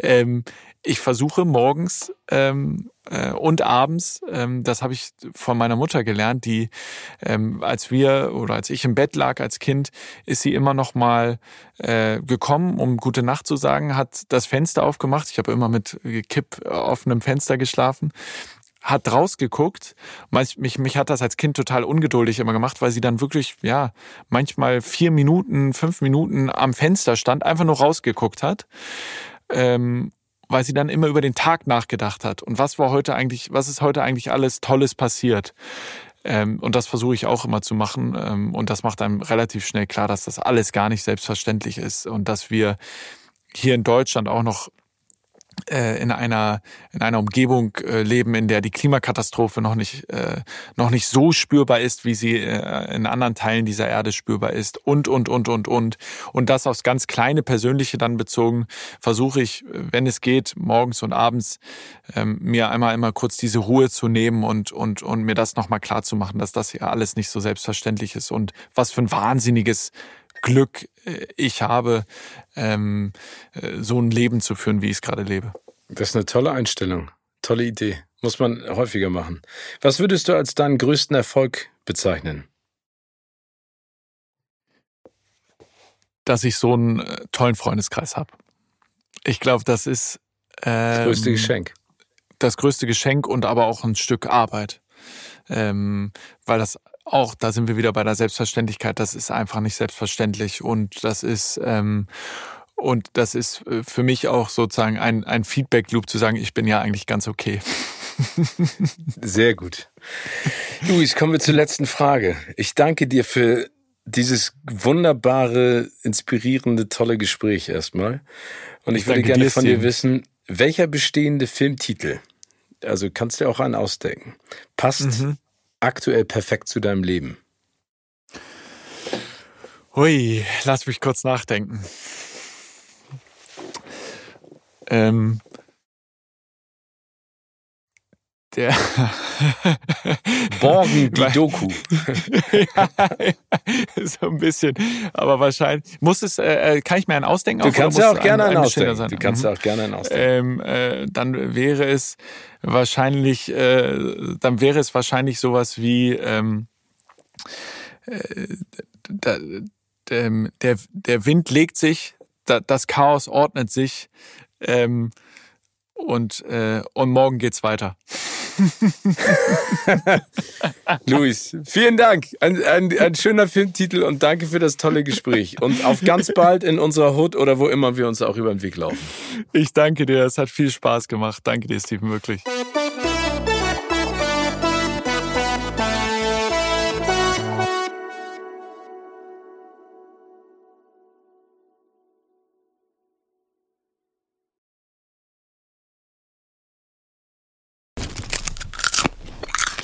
ähm, ich versuche morgens ähm, äh, und abends, ähm, das habe ich von meiner Mutter gelernt, die, ähm, als wir oder als ich im Bett lag als Kind, ist sie immer noch mal äh, gekommen, um gute Nacht zu sagen, hat das Fenster aufgemacht. Ich habe immer mit Kipp offenem Fenster geschlafen hat rausgeguckt. Mich, mich hat das als Kind total ungeduldig immer gemacht, weil sie dann wirklich, ja, manchmal vier Minuten, fünf Minuten am Fenster stand, einfach nur rausgeguckt hat. Ähm, weil sie dann immer über den Tag nachgedacht hat und was war heute eigentlich, was ist heute eigentlich alles Tolles passiert. Ähm, und das versuche ich auch immer zu machen. Ähm, und das macht einem relativ schnell klar, dass das alles gar nicht selbstverständlich ist und dass wir hier in Deutschland auch noch äh, in einer in einer Umgebung äh, leben, in der die Klimakatastrophe noch nicht äh, noch nicht so spürbar ist, wie sie äh, in anderen Teilen dieser Erde spürbar ist. Und und und und und. Und das aufs ganz kleine persönliche dann bezogen versuche ich, wenn es geht, morgens und abends ähm, mir einmal immer kurz diese Ruhe zu nehmen und und und mir das noch mal klar zu machen, dass das hier alles nicht so selbstverständlich ist. Und was für ein wahnsinniges Glück äh, ich habe, ähm, äh, so ein Leben zu führen, wie ich es gerade lebe. Das ist eine tolle Einstellung, tolle Idee. Muss man häufiger machen. Was würdest du als deinen größten Erfolg bezeichnen? Dass ich so einen äh, tollen Freundeskreis habe. Ich glaube, das ist ähm, das größte Geschenk. Das größte Geschenk und aber auch ein Stück Arbeit. Ähm, weil das auch, da sind wir wieder bei der Selbstverständlichkeit, das ist einfach nicht selbstverständlich und das ist ähm, und das ist äh, für mich auch sozusagen ein, ein Feedback-Loop zu sagen, ich bin ja eigentlich ganz okay. Sehr gut. Luis, kommen wir zur letzten Frage. Ich danke dir für dieses wunderbare, inspirierende, tolle Gespräch erstmal. Und ich, ich würde gerne von dir wissen, welcher bestehende Filmtitel, also kannst du auch einen ausdenken, passt mhm aktuell perfekt zu deinem Leben? Hui, lass mich kurz nachdenken. Ähm, der Borgen die Doku. ja, so ein bisschen, aber wahrscheinlich muss es. Äh, äh kann ich mir einen ausdenken? Du kannst ja auch gerne einen ausdenken. Sein? Du kannst mhm. auch gerne einen ausdenken. Ähm, äh, dann wäre es wahrscheinlich, äh, dann wäre es wahrscheinlich sowas wie ähm, äh, da, ähm, der der Wind legt sich, da, das Chaos ordnet sich. Ähm, und, äh, und morgen geht's weiter. Luis, vielen Dank. Ein, ein, ein, schöner Filmtitel und danke für das tolle Gespräch. Und auf ganz bald in unserer Hut oder wo immer wir uns auch über den Weg laufen. Ich danke dir, es hat viel Spaß gemacht. Danke dir, Steven, wirklich.